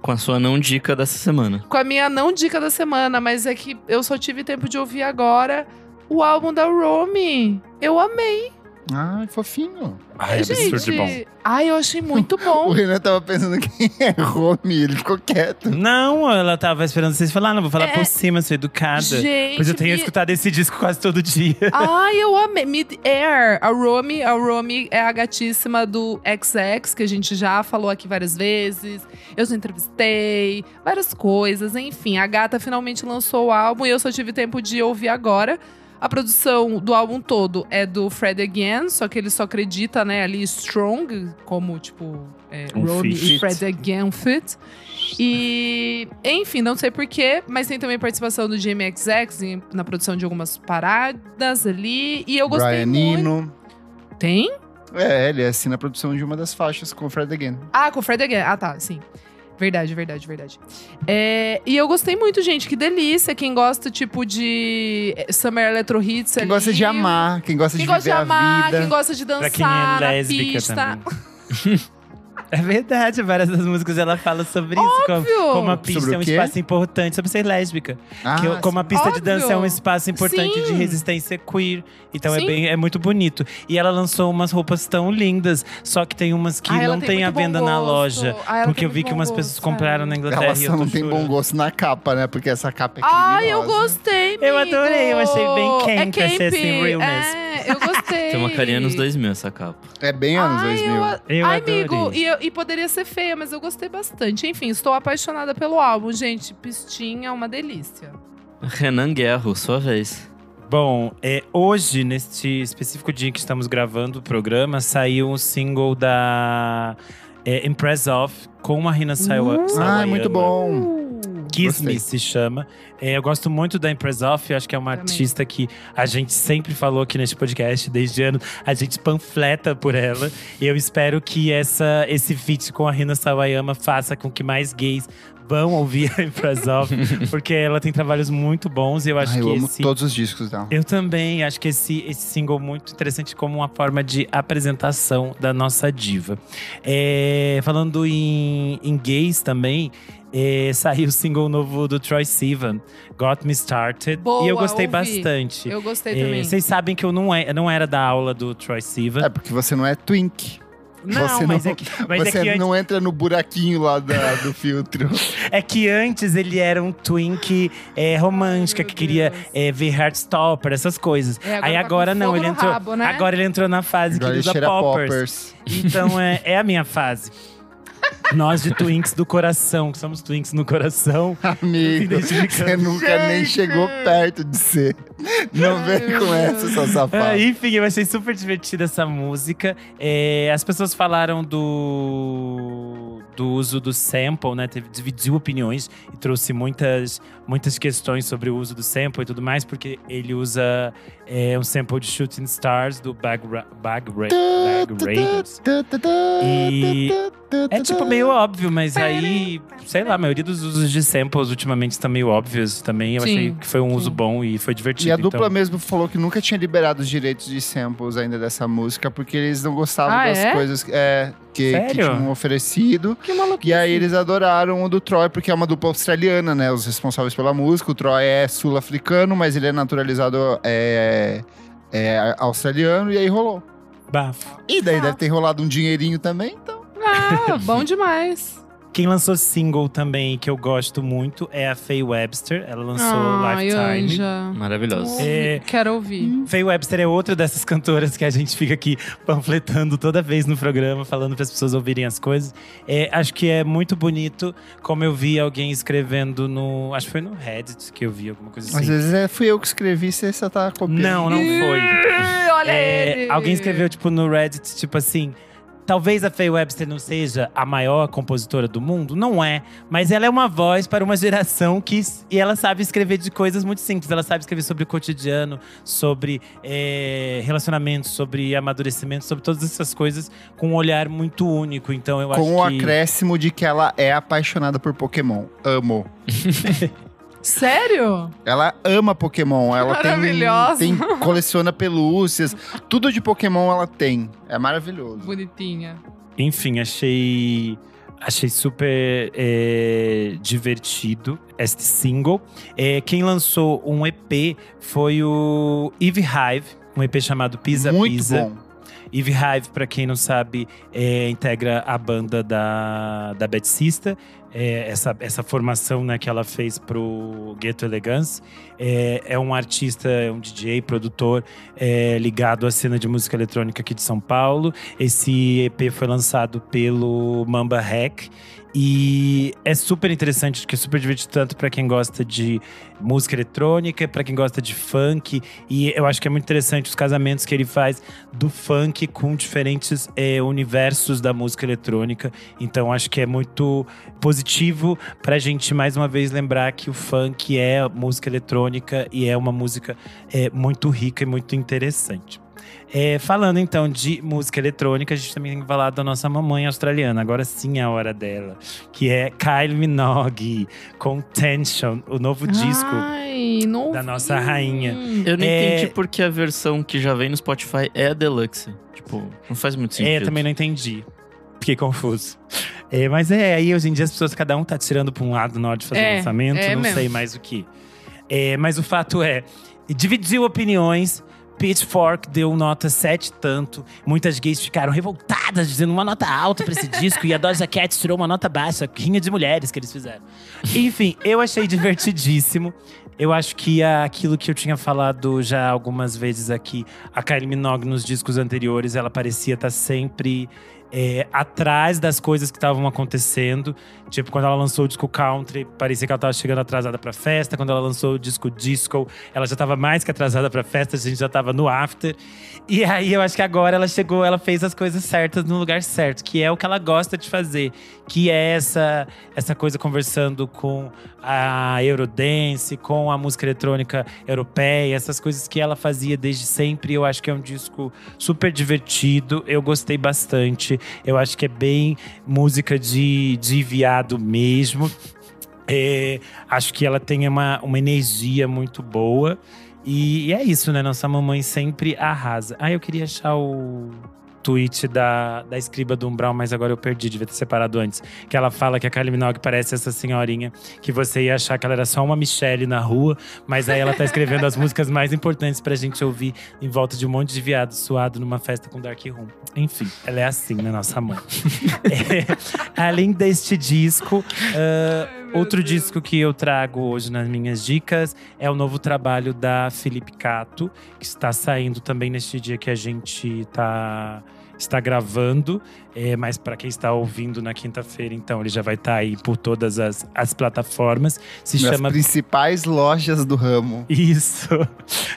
Com a sua não dica dessa semana. Com a minha não dica da semana, mas é que eu só tive tempo de ouvir agora o álbum da Romy. Eu amei. Ai, fofinho. Ai, gente, ai, eu achei muito O bom. Renan tava pensando quem é Romy, ele ficou quieto. Não, ela tava esperando vocês falar, não, vou falar É. por cima, sou educada. Gente, pois eu tenho me- escutado esse disco quase todo dia. Ai, eu amei. Mid-Air. A Romy, a Romy é a gatíssima do XX, que a gente já falou aqui várias vezes. Eu já entrevistei, várias coisas. Enfim, a gata finalmente lançou o álbum e eu só tive tempo de ouvir agora. A produção do álbum todo é do Fred Again, só que ele só acredita, né, ali Strong, como, tipo, é, Um Romy e Fred Again fit. E, enfim, não sei porquê, mas tem também participação do Jamie XX em- na produção de algumas paradas ali. E eu gostei Brian muito. Eno. Tem? É, ele assina a produção de uma das faixas com o Fred Again. Ah, com o Fred Again. Ah, tá, sim. Verdade, verdade, verdade. É, e eu gostei muito, gente. Que delícia. Quem gosta, tipo, de eh, Summer Electro Hits Quem ali. gosta de amar, quem gosta Quem de gosta de viver a amar, vida. quem gosta de dançar Pra quem é na lésbica pista. também. É verdade, várias das músicas ela fala sobre isso. Como, Óbvio! como a pista Sobre é um espaço importante, sobre ser lésbica. Ah, Que eu- como a pista de dança é um Óbvio! espaço importante de Sim. resistência queer. Então é bem é muito bonito. E ela lançou umas roupas tão lindas, só que tem umas que Ah, não tem tem, a venda na loja. Ah, porque eu vi que umas gosto, pessoas compraram na Inglaterra. Ela e só eu não tem bom gosto na capa, né? Porque essa capa é Ai, eu criminosa. gostei, Eu amigo. adorei, eu achei bem camp, é camp. assim, realness. É, eu gostei. Tem uma carinha nos 2000 essa capa. É bem anos Ai, 2000. eu, Eu Ai, adorei. amigo, e, eu- e poderia ser feia, mas eu gostei bastante. Enfim, estou apaixonada pelo álbum, gente. Pistinha, é uma delícia. Renan Guerro, sua vez. Bom, é, hoje, neste específico dia que estamos gravando o programa, saiu um single da é, Impress Off com a Rina Sawa- Ah, Sawayama. é muito bom. Kiss Me se chama. É, eu gosto muito da Impress Off, eu acho que é uma artista que a gente sempre falou aqui neste podcast, desde ano, a gente panfleta por ela. E eu espero que essa, esse feat com a Rina Sawayama faça com que mais gays vão ouvir a Impress Off, porque ela tem trabalhos muito bons e eu acho Ah, eu que amo esse. todos os discos dela. Eu também acho que esse, esse single é muito interessante como uma forma de apresentação da nossa diva. É, falando em, em gays também, é, saiu o single novo do Troy Sivan, Got Me Started. Boa, e eu gostei ouvi. bastante. Eu gostei É, também. Vocês sabem que eu não, é, não era da aula do Troy Sivan. É porque você não é twink. Não, você mas não, é que- mas é você que antes- não entra no buraquinho lá da- do filtro. É que antes ele era um twink é, romântica, que queria é, ver Heartstopper, essas coisas. É, agora Aí tá agora com não, ele entrou. rabo, né? Agora ele entrou na fase Agora que ele usa poppers. poppers. Então é, é a minha fase. Nós de Twinks do coração, que somos Twinks no coração. Amigo, você nunca nem chegou perto de ser. Não vem com essa, seu safado. Ah, enfim, eu achei super divertida essa música. É, as pessoas falaram do, do uso do sample, né? Teve, dividiu opiniões e trouxe muitas, muitas questões sobre o uso do sample e tudo mais, porque ele usa é, um sample de Shooting Stars do Bag, Ra Bag, Ra Bag Raiders. E é tipo meio óbvio, mas aí, sei lá, a maioria dos usos de samples ultimamente estão meio óbvios também. Eu Sim, achei que foi um uso bom e foi divertido. E a dupla então. mesmo falou que nunca tinha liberado os direitos de samples ainda dessa música, porque eles não gostavam Ah, das é? coisas é, que, que tinham oferecido. Que maluquice. E aí eles adoraram o do Troy, porque é uma dupla australiana, né? Os responsáveis pela música. O Troy é sul-africano, mas ele é naturalizado é, é australiano, e aí rolou. Bafo. E daí deve ter rolado um dinheirinho também, então. Ah, bom demais. Quem lançou single também, que eu gosto muito, é a Faye Webster. Ela lançou Ai, Lifetime. Anja. Maravilhosa. É, Quero ouvir. Faye Webster é outra dessas cantoras que a gente fica aqui panfletando toda vez no programa, falando para as pessoas ouvirem as coisas. É, acho que é muito bonito, como eu vi alguém escrevendo no. Acho que foi no Reddit que eu vi alguma coisa assim. Às vezes é, fui eu que escrevi, você só tá copiando. Não, não foi. olha É, ele. Alguém escreveu, tipo, no Reddit, tipo assim. Talvez a Faye Webster não seja a maior compositora do mundo, não é. Mas ela é uma voz para uma geração que. E ela sabe escrever de coisas muito simples. Ela sabe escrever sobre o cotidiano, sobre é, relacionamentos, sobre amadurecimento, sobre todas essas coisas com um olhar muito único. Então eu Com o acho que. acréscimo de que ela é apaixonada por Pokémon. Amo. Sério? Ela ama Pokémon. Ela tem, Maravilhosa. tem coleciona pelúcias. Tudo de Pokémon ela tem. É maravilhoso. Bonitinha. Enfim, achei. Achei super é, divertido este single. É, quem lançou um EP foi o Eve Hive, um EP chamado Pisa Muito Pisa. bom. Eve Hive, pra quem não sabe, é, integra a banda da, da Bad Sista. É, essa, essa formação né, que ela fez pro Ghetto Elegance. É, é um artista, é um DJ, produtor é, ligado à cena de música eletrônica aqui de São Paulo. Esse EP foi lançado pelo Mamba Hack. E é super interessante, porque é super divertido tanto para quem gosta de música eletrônica, para quem gosta de funk. E eu acho que é muito interessante os casamentos que ele faz do funk com diferentes é, universos da música eletrônica. Então acho que é muito positivo pra gente mais uma vez lembrar que o funk é música eletrônica e é uma música é, muito rica e muito interessante. É, falando então de música eletrônica, a gente também tem que falar da nossa mamãe australiana. Agora sim é a hora dela. Que é Kylie Minogue, com Tension, o novo disco Ai, não da nossa rainha. Eu não É, entendi porque a versão que já vem no Spotify é a Deluxe. Tipo, não faz muito sentido. É, também não entendi. Fiquei confuso. É, mas é, aí hoje em dia as pessoas, cada um tá tirando pra um lado na hora de fazer É, o lançamento, é não mesmo. sei mais o que. É, mas o fato é, dividiu opiniões. Pitchfork deu nota 7 tanto. Muitas gays ficaram revoltadas, dizendo uma nota alta pra esse disco. e a Doja Cat tirou uma nota baixa, rinha de mulheres que eles fizeram. Enfim, eu achei divertidíssimo. Eu acho que aquilo que eu tinha falado já algumas vezes aqui, a Kylie Minogue nos discos anteriores, ela parecia estar sempre é, atrás das coisas que estavam acontecendo. Tipo, quando ela lançou o disco Country, parecia que ela estava chegando atrasada pra festa. Quando ela lançou o disco Disco, ela já estava mais que atrasada pra festa, a gente já estava no after. E aí eu acho que agora ela chegou, ela fez as coisas certas no lugar certo, que é o que ela gosta de fazer, que é essa, essa coisa conversando com a Eurodance, com a música eletrônica europeia, essas coisas que ela fazia desde sempre. Eu acho que é um disco super divertido, eu gostei bastante. Eu acho que é bem música de, de viado mesmo. É, acho que ela tem uma, uma energia muito boa. E, e é isso, né? Nossa mamãe sempre arrasa. Ah, eu queria achar o tweet da, da escriba do Umbral, mas agora eu perdi, devia ter separado antes. Que ela fala que a Kylie Minogue parece essa senhorinha que você ia achar que ela era só uma Michelle na rua, mas aí ela tá escrevendo as músicas mais importantes pra gente ouvir em volta de um monte de viado suado numa festa com Dark Room. Enfim, ela é assim, né, nossa mãe. É, além deste disco, ah, outro disco que eu trago hoje nas minhas dicas é o novo trabalho da Felipe Cato, que está saindo também neste dia que a gente tá está gravando, é, mas para quem está ouvindo na quinta-feira, então ele já vai estar aí por todas as, as plataformas. Se Nas chama principais lojas do ramo. isso.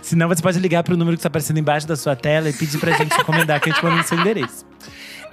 Senão você pode ligar para o número que está aparecendo embaixo da sua tela e pedir pra gente encomendar que a gente manda no seu endereço.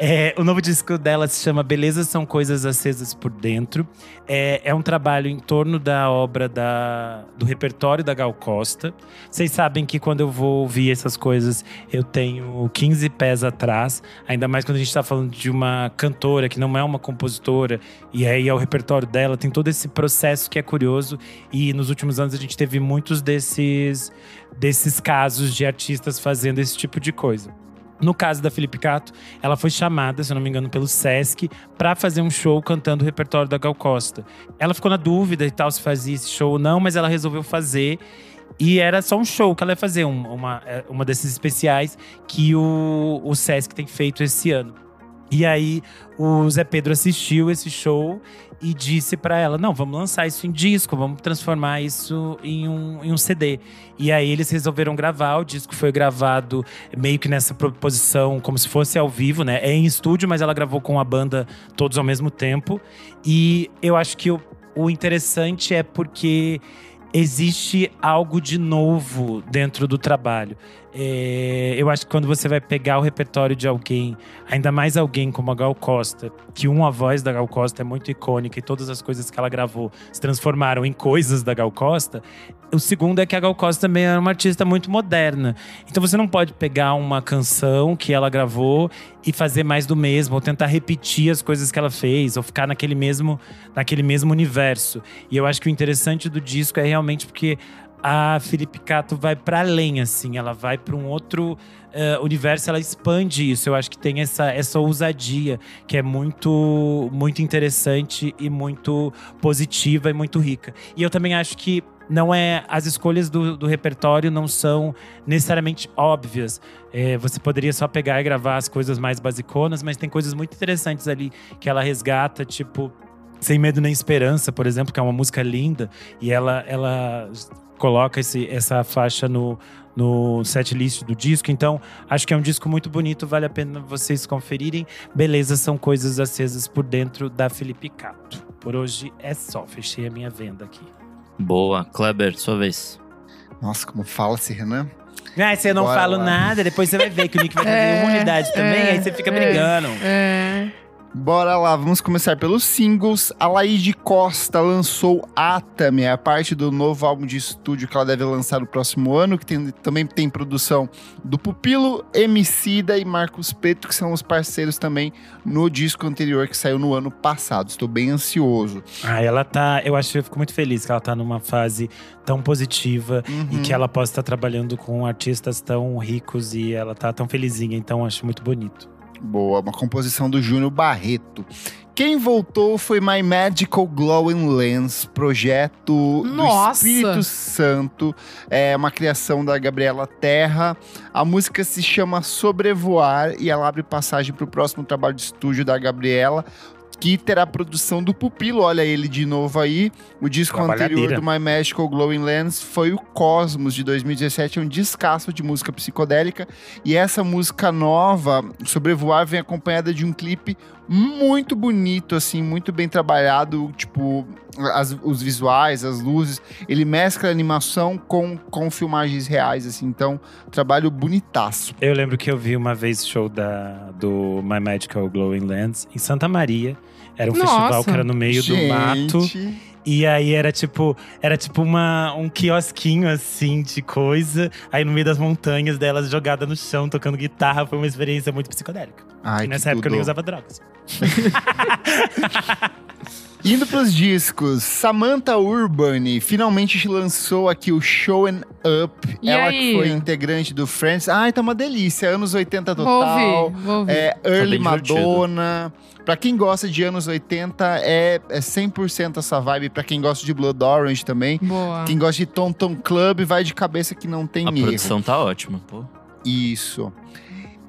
É, o novo disco dela se chama Beleza São Coisas Acesas por Dentro. É, é um trabalho em torno da obra da, do repertório da Gal Costa. Vocês sabem que quando eu vou ouvir essas coisas, eu tenho 15 pés atrás. Ainda mais quando a gente está falando de uma cantora que não é uma compositora. E aí é o repertório dela, tem todo esse processo que é curioso. E nos últimos anos a gente teve muitos desses, desses casos de artistas fazendo esse tipo de coisa. No caso da Felipe Cato, ela foi chamada, se eu não me engano, pelo Sesc para fazer um show cantando o repertório da Gal Costa. Ela ficou na dúvida e tal se fazia esse show ou não, mas ela resolveu fazer. E era só um show que ela ia fazer, um- uma, é, uma desses especiais que o, o Sesc tem feito esse ano. E aí o Zé Pedro assistiu esse show e disse pra ela: não, vamos lançar isso em disco, vamos transformar isso em um, em um CD. E aí eles resolveram gravar, o disco foi gravado meio que nessa proposição, como se fosse ao vivo, né? É em estúdio, mas ela gravou com a banda todos ao mesmo tempo. E eu acho que o, o interessante é porque existe algo de novo dentro do trabalho. É, eu acho que quando você vai pegar o repertório de alguém, ainda mais alguém como a Gal Costa, que uma voz da Gal Costa é muito icônica e todas as coisas que ela gravou se transformaram em coisas da Gal Costa. O segundo é que a Gal Costa também é uma artista muito moderna. Então você não pode pegar uma canção que ela gravou e fazer mais do mesmo, ou tentar repetir as coisas que ela fez, ou ficar naquele mesmo, naquele mesmo universo. E eu acho que o interessante do disco é realmente porque a Felipe Cato vai para além, assim, ela vai para um outro eh, universo, ela expande isso. Eu acho que tem essa, essa ousadia que é muito, muito interessante e muito positiva e muito rica. E eu também acho que não é as escolhas do, do repertório não são necessariamente óbvias. É, você poderia só pegar e gravar as coisas mais basiconas, mas tem coisas muito interessantes ali que ela resgata, tipo sem Medo Nem Esperança, por exemplo, que é uma música linda, e ela, ela coloca esse, essa faixa no, no set list do disco. Então, acho que é um disco muito bonito, vale a pena vocês conferirem. Beleza, são coisas acesas por dentro da Felipe Cato. Por hoje é só, fechei a minha venda aqui. Boa. Kleber, sua vez. Nossa, como fala-se, Renan? Ah, se eu não Bora falo lá. nada, depois você vai ver que o Nick vai fazer É, uma unidade também, é, aí você fica é, brigando. É. Bora lá, vamos começar pelos singles. A Laíde Costa lançou Atame, a parte do novo álbum de estúdio que ela deve lançar no próximo ano, que tem- também tem produção do Pupilo, Emicida e Marcos Preto, que são os parceiros também no disco anterior que saiu no ano passado. Estou bem ansioso. Ah, ela tá. Eu acho que eu fico muito feliz que ela tá numa fase tão positiva e Uhum. que ela possa estar trabalhando com artistas tão ricos e ela tá tão felizinha, então acho muito bonito. Boa, uma composição do Júnior Barreto. Quem voltou foi My Magical Glowing Lens, projeto Nossa! do Espírito Santo, é uma criação da Gabriela Terra. A música se chama Sobrevoar e ela abre passagem para o próximo trabalho de estúdio da Gabriela, que terá produção do Pupilo, olha ele de novo aí. O disco anterior do My Magical Glowing Lens foi o Cosmos, de 2017, é um descasso de música psicodélica. E essa música nova, Sobrevoar, vem acompanhada de um clipe muito bonito, assim, muito bem trabalhado, tipo, as- os visuais, as luzes. Ele mescla animação com, com filmagens reais, assim, então, trabalho bonitaço. Eu lembro que eu vi uma vez show da, do My Magical Glowing Lens em Santa Maria. Era um Nossa. festival que era no meio do Gente. mato. E aí era tipo, era tipo uma, um quiosquinho assim de coisa. Aí no meio das montanhas delas jogada no chão, tocando guitarra. Foi uma experiência muito psicodélica. Ai, e nessa época eu nem tudo. usava drogas. Indo pros discos, Samantha Urbani finalmente lançou aqui o Showing Up. E Ela aí? que foi integrante do Friends. Ai, tá uma delícia. Anos 80 Vou total. ouvir, vou ouvir. É, Early bem divertido. Madonna. Pra quem gosta de anos 80, é, é 100% essa vibe. Pra quem gosta de Blood Orange também. Boa. Quem gosta de Tom Tom Club, vai de cabeça que não tem A erro. produção tá ótima, pô. Isso.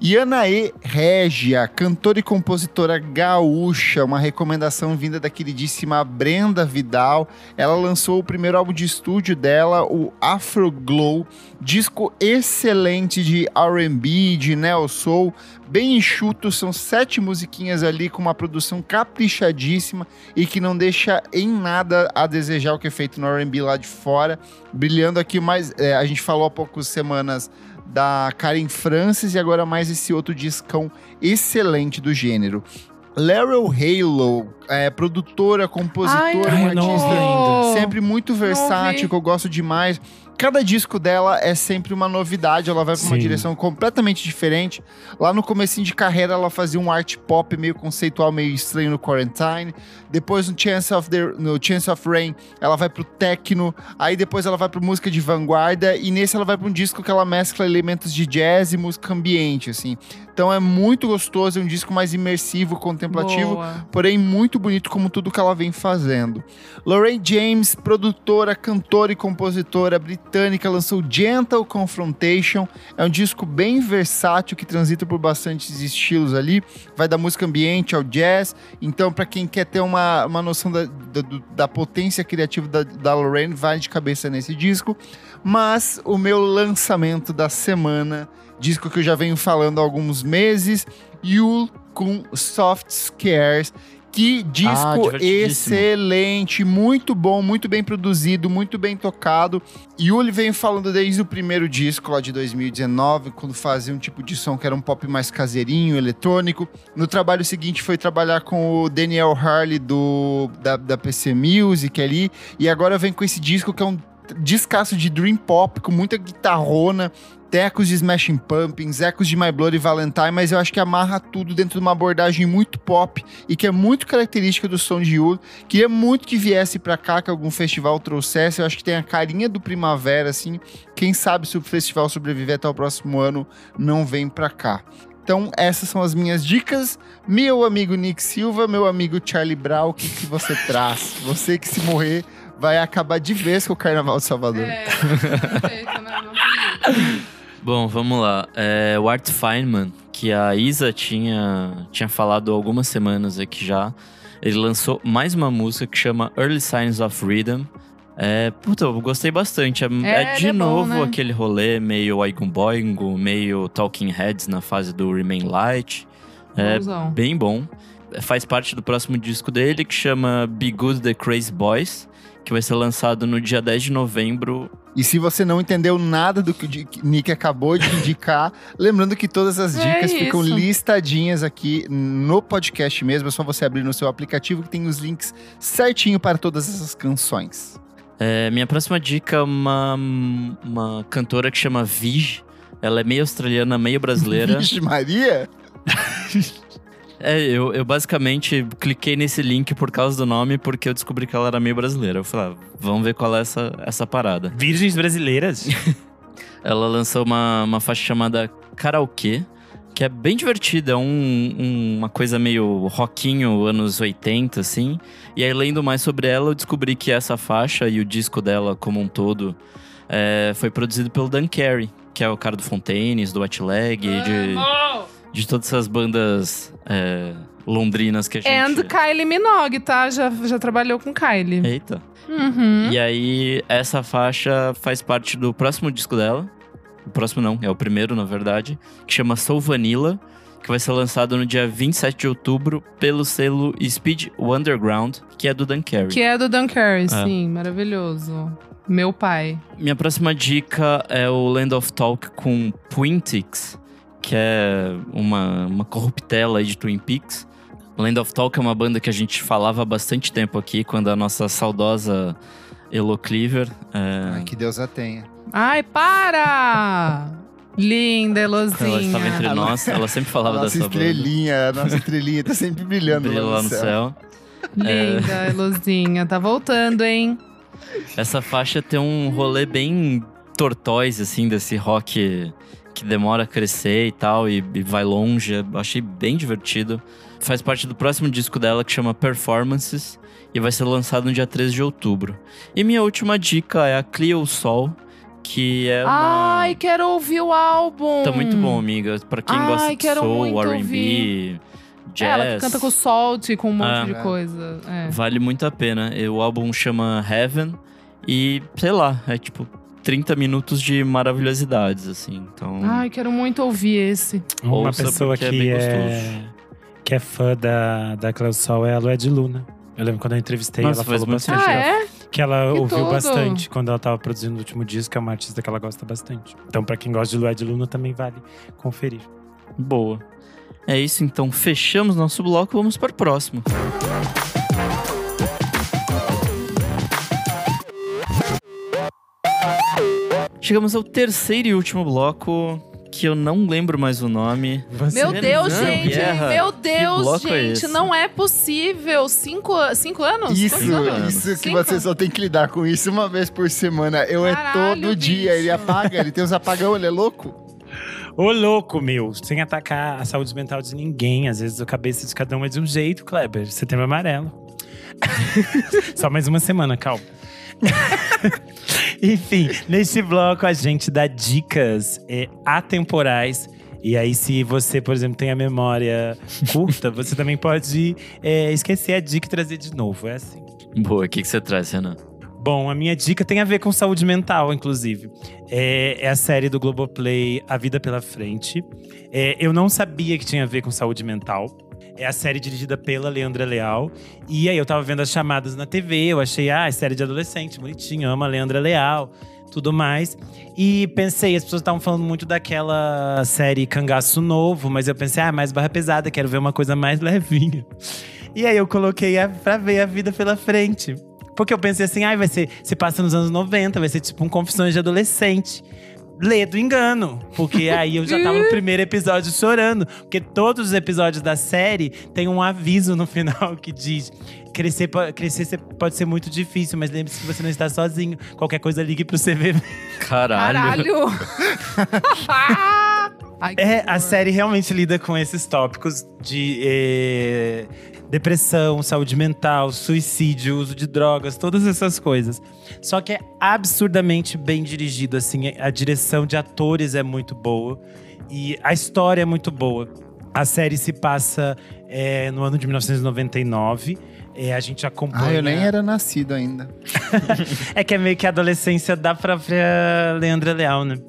Anaê Régia, cantora e compositora gaúcha, uma recomendação vinda da queridíssima Brenda Vidal. Ela lançou o primeiro álbum de estúdio dela, o Afroglow, disco excelente de R&B, de neo soul, bem enxuto, são sete musiquinhas ali com uma produção caprichadíssima e que não deixa em nada a desejar o que é feito no R&B lá de fora. Brilhando aqui mais, é, a gente falou há poucas semanas da Karen Francis e agora mais esse outro discão excelente do gênero. Laurel Halo, é, produtora, compositora, Ai, artista ainda. sempre muito versátil, que eu gosto demais. Cada disco dela é sempre uma novidade, ela vai pra uma direção completamente diferente. Lá no comecinho de carreira ela fazia um art pop meio conceitual, meio estranho no Quarantine. Depois no Chance of, the, no Chance of Rain ela vai pro techno. Aí depois ela vai pra música de vanguarda. E nesse ela vai pra um disco que ela mescla elementos de jazz e música ambiente, assim. Então é muito gostoso, é um disco mais imersivo, contemplativo Boa. porém muito bonito como tudo que ela vem fazendo. Lorraine James, produtora, cantora e compositora britânica, lançou Gentle Confrontation. É um disco bem versátil que transita por bastantes estilos ali. Vai da música ambiente ao jazz. Então, para quem quer ter uma, uma noção da, da, da potência criativa da, da Lorraine, vai de cabeça nesse disco. Mas o meu lançamento da semana, disco que eu já venho falando há alguns meses, Yule com Soft Scares. Que disco divertidíssimo. excelente, muito bom, muito bem produzido, muito bem tocado. Yuli vem falando desde o primeiro disco lá de 2019, quando fazia um tipo de som que era um pop mais caseirinho, eletrônico. No trabalho seguinte foi trabalhar com o Daniel Harley do, da, da PC Music ali. E agora vem com esse disco que é um descasso de dream pop, com muita guitarrona, ecos de Smashing Pumpkins, ecos de My Bloody Valentine, mas eu acho que amarra tudo dentro de uma abordagem muito pop e que é muito característica do som de Yule. Queria muito que viesse pra cá, que algum festival trouxesse. Eu acho que tem a carinha do Primavera, assim. Quem sabe se o festival sobreviver até o próximo ano, não vem pra cá. Então, essas são as minhas dicas. Meu amigo Nick Silva, meu amigo Charlie Brown, o que, que você traz? Você que se morrer vai acabar de vez com o Carnaval de Salvador. É, perfeito, né? Bom, vamos lá. É, o Art Feynman, que a Isa tinha, tinha falado há algumas semanas aqui já, ele lançou mais uma música que chama Early Signs of Rhythm. É, puta, eu gostei bastante. É, é de ele é bom, novo né? aquele rolê meio Oingo Boingo, meio Talking Heads na fase do Remain Light. É Bonzão. bem bom. É, Faz parte do próximo disco dele, que chama Be Good The Crazy Boys, que vai ser lançado no dia 10 de novembro E se você não entendeu nada do que o Nick acabou de indicar, lembrando que todas as É dicas ficam isso. listadinhas aqui no podcast mesmo. É só você abrir no seu aplicativo que tem os links certinho para todas essas canções. É, minha próxima dica é uma, uma cantora que chama Vige. Ela é meio australiana, meio brasileira. Vixe Maria? é, eu, eu basicamente cliquei nesse link por causa do nome, porque eu descobri que ela era meio brasileira. Eu falei, ah, vamos ver qual é essa, essa parada. Virgens brasileiras? Ela lançou uma, uma faixa chamada Karaokê. que é bem divertida, é um, um- uma coisa meio rockinho, anos 80, assim. E aí, lendo mais sobre ela, eu descobri que essa faixa e o disco dela como um todo é, foi produzido pelo Dan Carey, que é o cara do Fontaines, do Wet Leg, de, de todas essas bandas é, londrinas que a gente... And Kylie Minogue, tá? Já, já trabalhou com Kylie. Eita. Uhum. E aí, essa faixa faz parte do próximo disco dela. O próximo não, é o primeiro, na verdade. Que chama Soul Vanilla. Que vai ser lançado no dia 27 de outubro pelo selo Speed Underground, que é do Dan Carey. Que é do Dan Carey, É. sim. Maravilhoso. Meu pai. Minha próxima dica é o Land of Talk com Twintix, que é uma, uma corruptela aí de Twin Peaks. Land of Talk é uma banda que a gente falava há bastante tempo aqui, quando a nossa saudosa Elo Cleaver. é, Que Deus a tenha. Ai, para! Linda, Elozinha. ela estava entre nós, ela sempre falava nossa dessa banda. estrelinha, a nossa estrelinha tá sempre brilhando Brilha lá no céu. Linda, É. Elozinha. Tá voltando, hein? Essa faixa tem um rolê bem tortoise, assim, desse rock que demora a crescer e tal, e, e vai longe. Eu achei bem divertido. Faz parte do próximo disco dela, que chama Performances, e vai ser lançado no dia 13 de outubro. E minha última dica é a Clio Sol, que é uma... Ai, quero ouvir o álbum. Tá muito bom, amiga. Pra quem Ai, gosta de soul, R&B, jazz... Ela que canta com Salt e com um monte Ah. de coisa. É. Vale muito a pena. O álbum chama Heaven e, sei lá, é tipo 30 minutos de maravilhosidades, assim. Então, Ai, quero muito ouvir esse. Uma ouça pessoa porque que bem é, gostoso. que é fã da, da Cleo Sol é a Lued Luna. Eu lembro quando eu entrevistei, Nossa, ela falou bastante. Ah, é? Que ela Que ouviu tudo. bastante quando ela tava produzindo o último disco, é uma artista que ela gosta bastante. Então, pra quem gosta de Lued Luna, também vale conferir. boa. É isso, então fechamos nosso bloco, vamos para o próximo. Chegamos ao terceiro e último bloco, que eu não lembro mais o nome. Meu Deus, Fernando gente. Guerra, Meu que Deus, é gente. esse? não é possível. Cinco, cinco anos? Isso, Quantos anos? isso que Cinco? você só tem que lidar com isso uma vez por semana. Eu é Caralho, todo dia, ele apaga, ele tem uns apagão, ele é louco. Ô, louco, meu, sem atacar a saúde mental de ninguém. Às vezes a cabeça de cada um é de um jeito, Kleber. Setembro amarelo. Só mais uma semana, calma. Enfim, neste bloco a gente dá dicas é, atemporais. E aí, se você, por exemplo, tem a memória curta, você também pode é, esquecer a dica e trazer de novo. É assim. Boa, o que, que você traz, Renan? Bom, a minha dica tem a ver com saúde mental, inclusive. É, é a série do Globoplay A Vida Pela Frente. É, eu não sabia que tinha a ver com saúde mental. É a série dirigida pela Leandra Leal. E aí eu tava vendo as chamadas na TV, eu achei, ah, é série de adolescente, bonitinho, ama a Leandra Leal, tudo mais. E pensei, as pessoas estavam falando muito daquela série Cangaço Novo, mas eu pensei, ah, mais barra pesada, quero ver uma coisa mais levinha. E aí eu coloquei a, pra ver a vida pela frente. Porque eu pensei assim, ai, vai ser. Se passa nos anos 90, vai ser tipo um Confissões de Adolescente. Lê do engano. Porque aí eu já tava no primeiro episódio chorando. Porque todos os episódios da série tem um aviso no final que diz: crescer, crescer pode ser muito difícil, mas lembre-se que você não está sozinho. Qualquer coisa, ligue pro CVV. Caralho. Ai, É, a série realmente lida com esses tópicos de eh, depressão, saúde mental, suicídio, uso de drogas, todas essas coisas. Só que é absurdamente bem dirigido, assim, a direção de atores é muito boa e a história é muito boa. A série se passa eh, no ano de 1999. eh, a gente acompanha. Ah, eu nem era nascido ainda. É que é meio que a adolescência da própria Leandra Leal, né?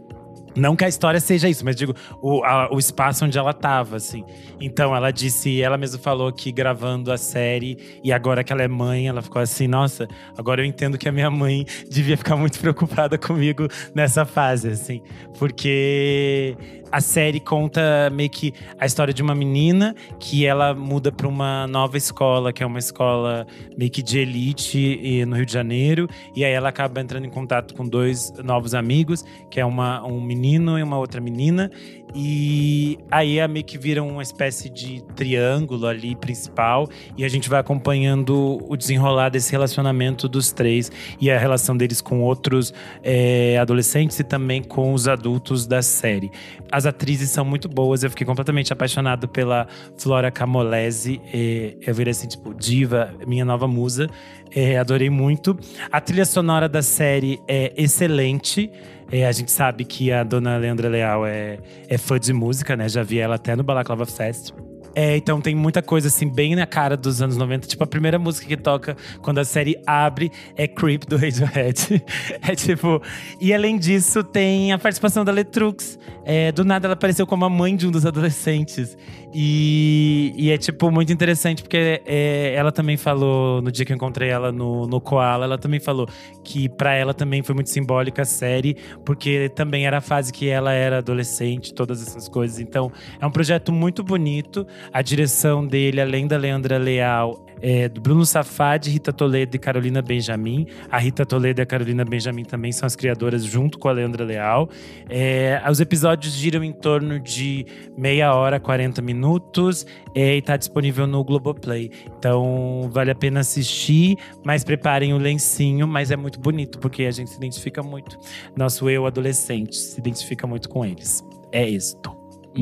Não que a história seja isso, mas digo, o, a- o espaço onde ela tava, assim. Então, ela disse, ela mesma falou que gravando a série, e agora que ela é mãe, ela ficou assim, nossa, agora eu entendo que a minha mãe devia ficar muito preocupada comigo nessa fase, assim. Porque a série conta meio que a história de uma menina que ela muda para uma nova escola, que é uma escola meio que de elite no Rio de Janeiro. E aí ela acaba entrando em contato com dois novos amigos, que é uma, um menino menino e uma outra menina. E aí a meio que vira uma espécie de triângulo ali principal. E a gente vai acompanhando o desenrolar desse relacionamento dos três e a relação deles com outros é, adolescentes e também com os adultos da série. As atrizes são muito boas. Eu fiquei completamente apaixonado pela Flora Camolese. É, eu virei assim, tipo, diva, minha nova musa. É, adorei muito. A trilha sonora da série é excelente. É, a gente sabe que a dona Leandra Leal é, é fã de música, né? Já vi ela até no Balaclava Fest. É, então tem muita coisa assim, bem na cara dos anos 90. Tipo, a primeira música que toca quando a série abre é Creep do Radiohead. é tipo. E além disso, tem a participação da Letrux. É, do nada ela apareceu como a mãe de um dos adolescentes. E, e é, tipo, muito interessante, porque é, ela também falou, no dia que eu encontrei ela no, no Koala, ela também falou que para ela também foi muito simbólica a série, porque também era a fase que ela era adolescente, todas essas coisas. Então, é um projeto muito bonito. A direção dele, além da Leandra Leal, é do Bruno Safadi, Rita Toledo e Carolina Benjamin. A Rita Toledo e a Carolina Benjamin também são as criadoras, junto com a Leandra Leal. É, os episódios giram em torno de meia hora, 40 minutos, é, e está disponível no Globoplay. Então, vale a pena assistir, mas preparem o lencinho, mas é muito bonito, porque a gente se identifica muito. Nosso eu adolescente se identifica muito com eles. É isto.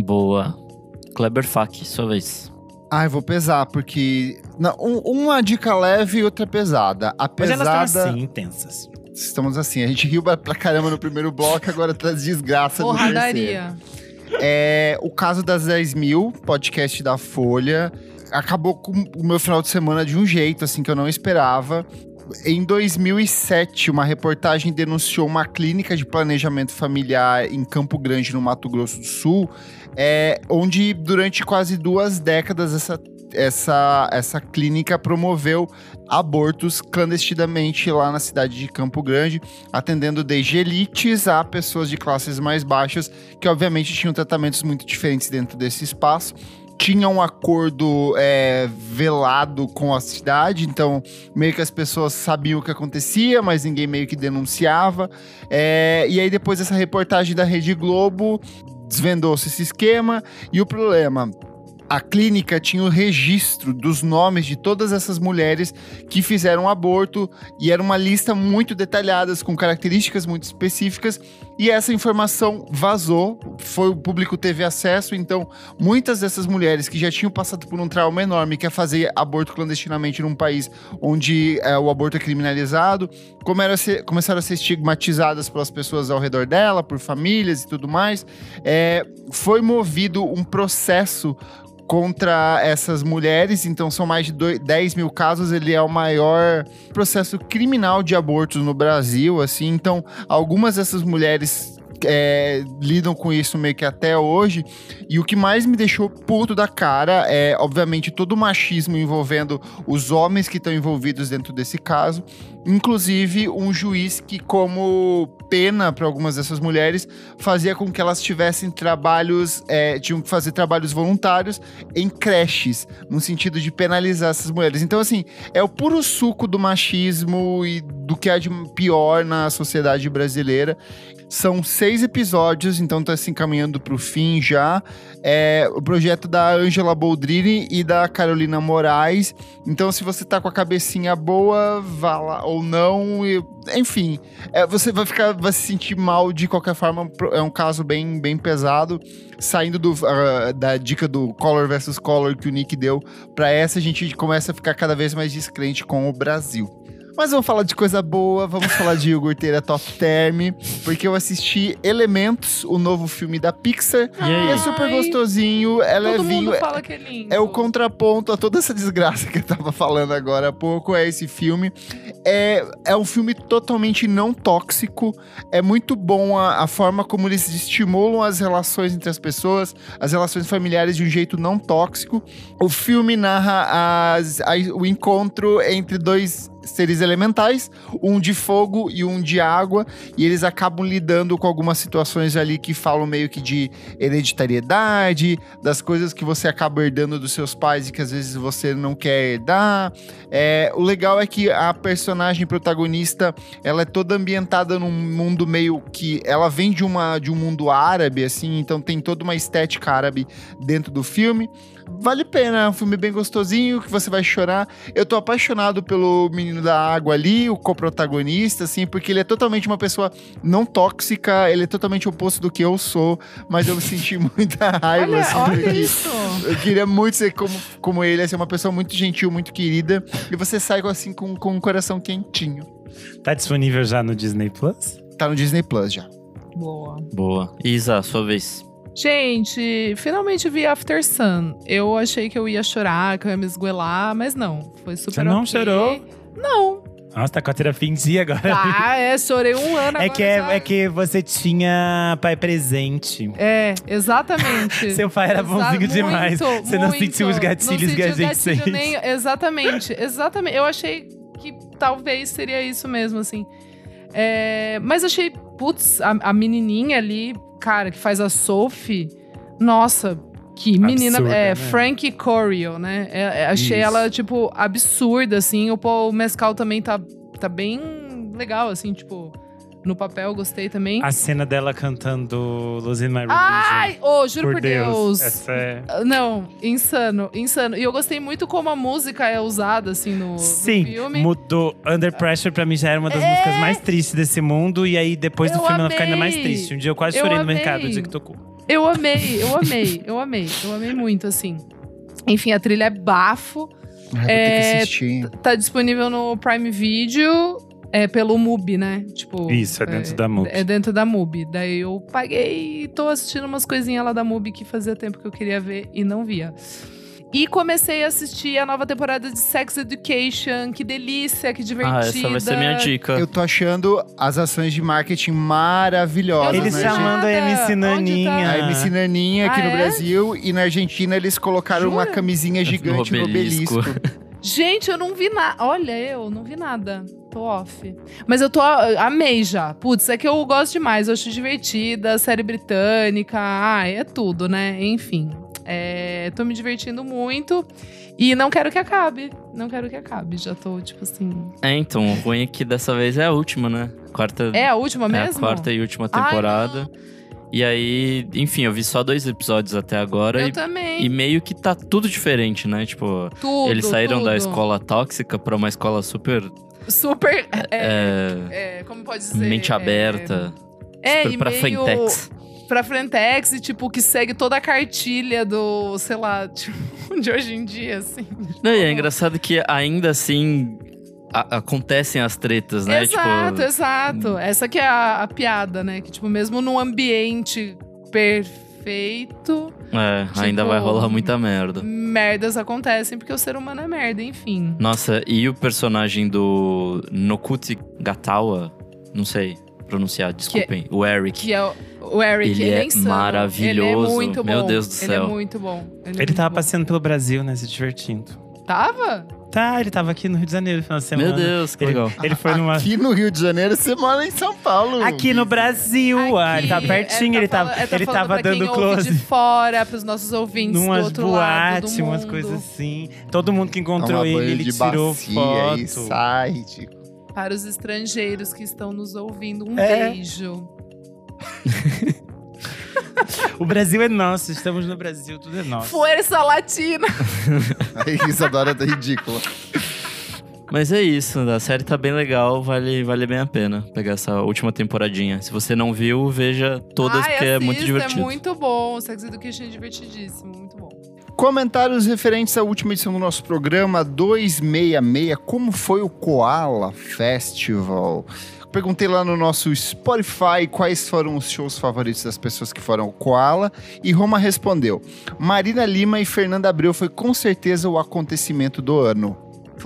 Boa. Kleber Fak, sua vez. Ai, vou pesar, porque. Não, um- uma dica leve e outra pesada. A Mas elas pesada. estão assim, intensas. Estamos assim, a gente riu pra caramba no primeiro bloco, agora traz desgraça no terceiro. Porradaria. É o caso das 10 mil, podcast da Folha. Acabou com o meu final de semana de um jeito, assim, que eu não esperava. Em 2007, uma reportagem denunciou uma clínica de planejamento familiar em Campo Grande, no Mato Grosso do Sul, é, onde durante quase duas décadas essa, essa, essa clínica promoveu abortos clandestinamente lá na cidade de Campo Grande, atendendo desde elites a pessoas de classes mais baixas, que obviamente tinham tratamentos muito diferentes dentro desse espaço. Tinha um acordo é, velado com a cidade, então meio que as pessoas sabiam o que acontecia, mas ninguém meio que denunciava. É, e aí, depois dessa reportagem da Rede Globo, desvendou-se esse esquema. E o problema a clínica tinha o registro dos nomes de todas essas mulheres que fizeram aborto e era uma lista muito detalhada, com características muito específicas. E essa informação vazou, foi o público teve acesso, então muitas dessas mulheres que já tinham passado por um trauma enorme, que é fazer aborto clandestinamente num país onde é, o aborto é criminalizado, começaram a, ser, começaram a ser estigmatizadas pelas pessoas ao redor dela, por famílias e tudo mais. É, foi movido um processo contra essas mulheres, então são mais de doi- 10 mil casos. Ele é o maior processo criminal de abortos no Brasil, assim. Então, algumas dessas mulheres é, lidam com isso meio que até hoje. E o que mais me deixou puto da cara é, obviamente, todo o machismo envolvendo os homens que estão envolvidos dentro desse caso. Inclusive, um juiz que, como pena para algumas dessas mulheres, fazia com que elas tivessem trabalhos, é, tinham que fazer trabalhos voluntários em creches, no sentido de penalizar essas mulheres. Então, assim, é o puro suco do machismo e do que há de pior na sociedade brasileira. São seis episódios, então tá se encaminhando pro fim já. É o projeto da Angela Boldrini e da Carolina Moraes. Então, se você tá com a cabecinha boa, vá lá ou não. e- enfim, é, você vai ficar, vai se sentir mal de qualquer forma. É um caso bem, bem pesado. Saindo do, ah, da dica do Color versus Color que o Nick deu pra essa, a gente começa a ficar cada vez mais descrente com o Brasil. Mas vamos falar de coisa boa, vamos falar de iogurteira Top Term, porque eu assisti Elementos, o novo filme da Pixar. aí? É super gostosinho, é Todo levinho. mundo é- fala que é lindo. é o contraponto a toda essa desgraça que eu tava falando agora há pouco, é esse filme. É, é um filme totalmente não tóxico. É muito bom a, a forma como eles estimulam as relações entre as pessoas, as relações familiares de um jeito não tóxico. O filme narra as- a- o encontro entre dois seres elementais, um de fogo e um de água, e eles acabam lidando com algumas situações ali que falam meio que de hereditariedade, das coisas que você acaba herdando dos seus pais e que às vezes você não quer herdar. É, o legal é que a personagem protagonista, ela é toda ambientada num mundo meio que ela vem de uma de um mundo árabe assim, então tem toda uma estética árabe dentro do filme. Vale a pena, é um filme bem gostosinho, que você vai chorar. Eu tô apaixonado pelo menino da água ali, o coprotagonista, assim, porque ele é totalmente uma pessoa não tóxica, ele é totalmente oposto do que eu sou, mas eu senti muita raiva, Olha, assim, olha isso. eu queria muito ser como, como ele, ser uma pessoa muito gentil, muito querida, e você sai assim com, com um coração quentinho. Tá disponível já no Disney Plus? Tá no Disney Plus já. Boa. Boa. Isa, sua vez. Gente, finalmente vi After Sun. Eu achei que eu ia chorar, que eu ia me esguelar, mas não. Foi super Você não ok. chorou? Não. Nossa, tá com a terapia em dia agora. Ah, é, chorei um ano É agora. que, é, já- é que você tinha pai presente. É, exatamente. Seu pai era bonzinho Exa- demais. muito, Você não muito. sentiu os gatilhos Não que a gente sente. nem- exatamente, exatamente. Eu achei que talvez seria isso mesmo, assim. É, mas achei, putz, a, a menininha ali, cara, que faz a Sophie, nossa, que menina. Absurda, é, né? Frankie Corio, né? É, é, achei Isso. ela, tipo, absurda, assim. O Paul Mescal também tá, tá bem legal, assim, tipo, no papel, gostei também. A cena dela cantando Losing My Religion. Ai, oh, juro por, Deus. Essa é... Não, insano, insano. E eu gostei muito como a música é usada, assim, no, no Sim, filme. É. mudou. Under Pressure pra mim já era uma das músicas mais tristes desse mundo. E aí depois do Eu filme ela fica ainda mais amei. triste. Um dia eu quase Eu chorei no amei. mercado o dia que tocou. Eu amei, eu amei, eu amei. Eu amei muito, assim. Enfim, a trilha é bafo. Ah, É, assistir. Tá disponível no Prime Video. É pelo MUBI, né? Tipo. Isso, é dentro da MUBI. É dentro da MUBI. Daí eu paguei e tô assistindo umas coisinhas lá da MUBI que fazia tempo que eu queria ver e não via. E comecei a assistir a nova temporada de Sex Education. Que delícia, que divertida. Ah, essa vai ser minha dica. Eu tô achando as ações de marketing maravilhosas. Eles né, chamando a? MC Naninha. A MC Naninha aqui Ah, no é? Brasil e na Argentina eles colocaram uma camisinha gigante no obelisco. obelisco. Gente, eu não vi nada. Olha, eu não vi nada. Tô off. Mas eu tô. Amei já. Putz, é que eu gosto demais. Eu acho divertida, série britânica. Ah, é tudo, né? Enfim. É, tô me divertindo muito. E não quero que acabe. Não quero que acabe. Já tô, tipo assim. É, então, o ruim é que dessa vez é a última, né? Quarta, É a última é mesmo? a quarta e última Ai, temporada. e aí, enfim, eu vi só dois episódios até agora. Eu e, também. E meio que tá tudo diferente, né? Tipo, Tudo, eles saíram da tudo. escola tóxica pra uma escola super. Super. É, É, é, como pode dizer? mente É, aberta. É, super e pra meio Frentex. Pra Frentex e, tipo, que segue toda a cartilha do, sei lá, tipo, de hoje em dia, assim. Não, e é engraçado que ainda assim a- acontecem as tretas, né? Exato, tipo, exato. Essa que é a, a piada, né? Que, tipo, mesmo num ambiente perfeito, é, ainda tipo, vai rolar muita merda. merdas acontecem porque o ser humano é merda, enfim. Nossa, e o personagem do Nokuti Gatawa, não sei pronunciar, desculpem, o Eric. Que é o, o Eric, Ele ele, é é insano. maravilhoso. Ele é muito bom. Meu Deus do Ele é céu. muito bom. Ele, é Ele muito tava bom. passeando pelo Brasil, né? Se divertindo. Tava? Tá, ele tava aqui no Rio de Janeiro no final de semana. Meu Deus, que ele, legal. Ele foi numa. Aqui no Rio de Janeiro, você mora em São Paulo. Aqui no Brasil, ah, ele tá pertinho, É, ele tá tava, fala- é, tá ele falando tava pra quem dando close. de fora, pros nossos ouvintes do Numas outro lado do umas coisas assim. Todo mundo que encontrou ele, ele de tirou foto. E sai, tipo. Para os estrangeiros que estão nos ouvindo, um É. beijo. O Brasil é nosso, estamos no Brasil, tudo é nosso. Força Latina! A Isadora tá ridícula. Mas é isso, a série tá bem legal, vale, vale bem a pena pegar essa última temporadinha. Se você não viu, veja todas, Ai, que é muito assista, divertido. É muito bom. Sex Education é divertidíssimo, muito bom. Comentários referentes à última edição do nosso programa 266. Como foi o Koala Festival? Perguntei lá no nosso Spotify quais foram os shows favoritos das pessoas que foram ao Koala. E Roma respondeu: Marina Lima e Fernanda Abreu foi com certeza o acontecimento do ano.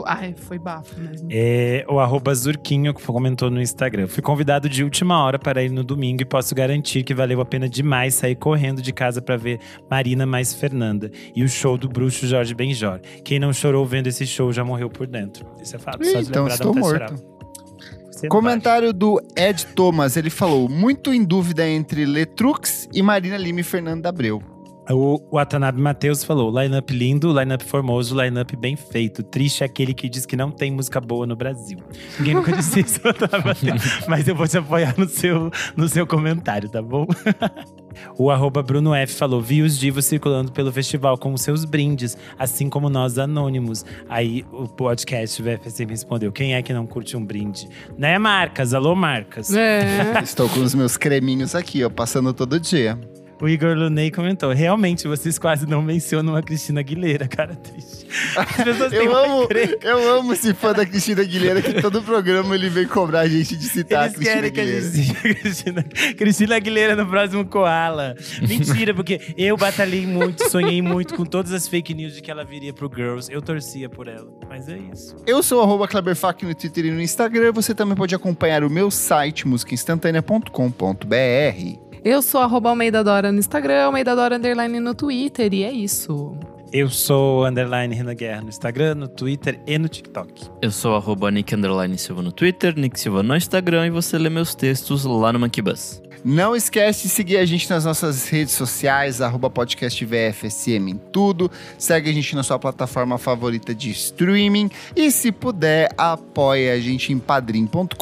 Ai, foi bafo mesmo. É, o arroba Zurquinho que comentou no Instagram. Fui convidado de última hora para ir no domingo e posso garantir que valeu a pena demais sair correndo de casa para ver Marina mais Fernanda e o show do bruxo Jorge Benjor. Quem não chorou vendo esse show já morreu por dentro. Isso é fato. Só de Então lembrar estou morto. chorar. Você Comentário do Ed Thomas, ele falou: muito em dúvida entre Letrux e Marina Lima e Fernando Abreu. O Watanabe Matheus falou: line-up lindo, line-up formoso, line-up bem feito. Triste é aquele que diz que não tem música boa no Brasil. Ninguém nunca disse isso, Watanabe Matheus. Mas eu vou te apoiar no seu, no seu comentário, tá bom? O arroba Bruno F falou: vi os divos circulando pelo festival com os seus brindes, assim como nós anônimos. Aí o podcast VFC me respondeu: quem é que não curte um brinde? Né, Marcas? Alô, Marcas. É. Estou com os meus creminhos aqui, ó, passando todo dia. O Igor Luney comentou: realmente, vocês quase não mencionam a Cristina Aguilera, cara triste. As pessoas Eu amo, eu amo esse fã da Cristina Aguilera que todo programa ele vem cobrar a gente de citar Eles a Cristina querem que a Aguilera. gente Cristina, Cristina Aguilera no próximo Koala. Mentira, porque eu batalhei muito, sonhei muito com todas as fake news de que ela viria pro Girls. Eu torcia por ela. Mas é isso. Eu sou arroba Kleberfac no Twitter e no Instagram. Você também pode acompanhar o meu site, musicainstantanea.com.br. Eu sou arroba Almeida Dora no Instagram, Almeida Dora Underline no Twitter, e é isso. Eu sou underline Renan Guerra no Instagram, no Twitter e no TikTok. Eu sou arroba Nick Underline Silva no Twitter, Nick Silva no Instagram e você lê meus textos lá no Monkey Bus. Não esquece de seguir a gente nas nossas redes sociais, arroba podcast VFSM em tudo. Segue a gente na sua plataforma favorita de streaming. E se puder, apoie a gente em padrim.com.br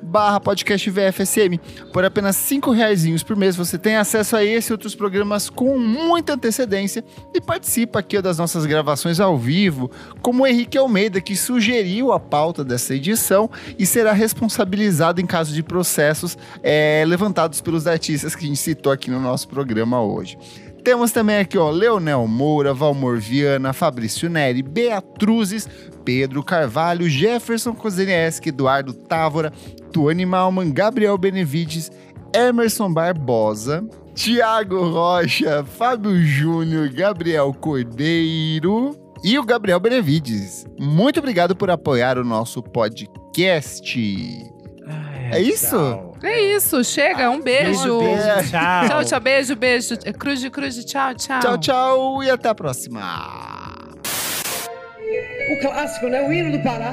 barra podcast VFSM. Por apenas cinco reaisinhos por mês, você tem acesso a esse e outros programas com muita antecedência e participa aqui das nossas gravações ao vivo, como o Henrique Almeida, que sugeriu a pauta dessa edição e será responsabilizado em caso de processos é, levantados pelos artistas que a gente citou aqui no nosso programa hoje. Temos também aqui, ó, Leonel Moura, Valmor Viana, Fabrício Neri, Beatruzes, Pedro Carvalho, Jefferson Kozenieski, Eduardo Távora, Tuane Malman, Gabriel Benevides, Emerson Barbosa, Tiago Rocha, Fábio Júnior, Gabriel Cordeiro e o Gabriel Benevides. Muito obrigado por apoiar o nosso podcast. É isso? É isso, chega, um beijo. Beijo, tchau. Tchau, tchau, beijo, beijo. Cruz de cruz, tchau, tchau. Tchau, tchau e até a próxima. O clássico, né? O hino do Pará.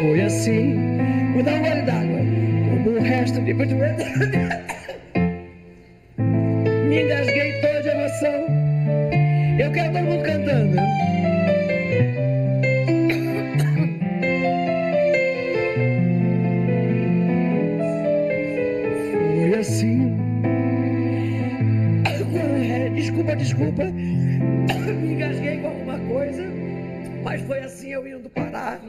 Foi assim, vou dar um gole d'água, como o resto de Me engasguei todo de emoção. Eu quero todo mundo cantando. Foi assim. É, Desculpa, desculpa. Me engasguei com alguma coisa. Mas foi assim eu indo parar.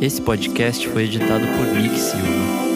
Esse podcast foi editado por Nick Silva.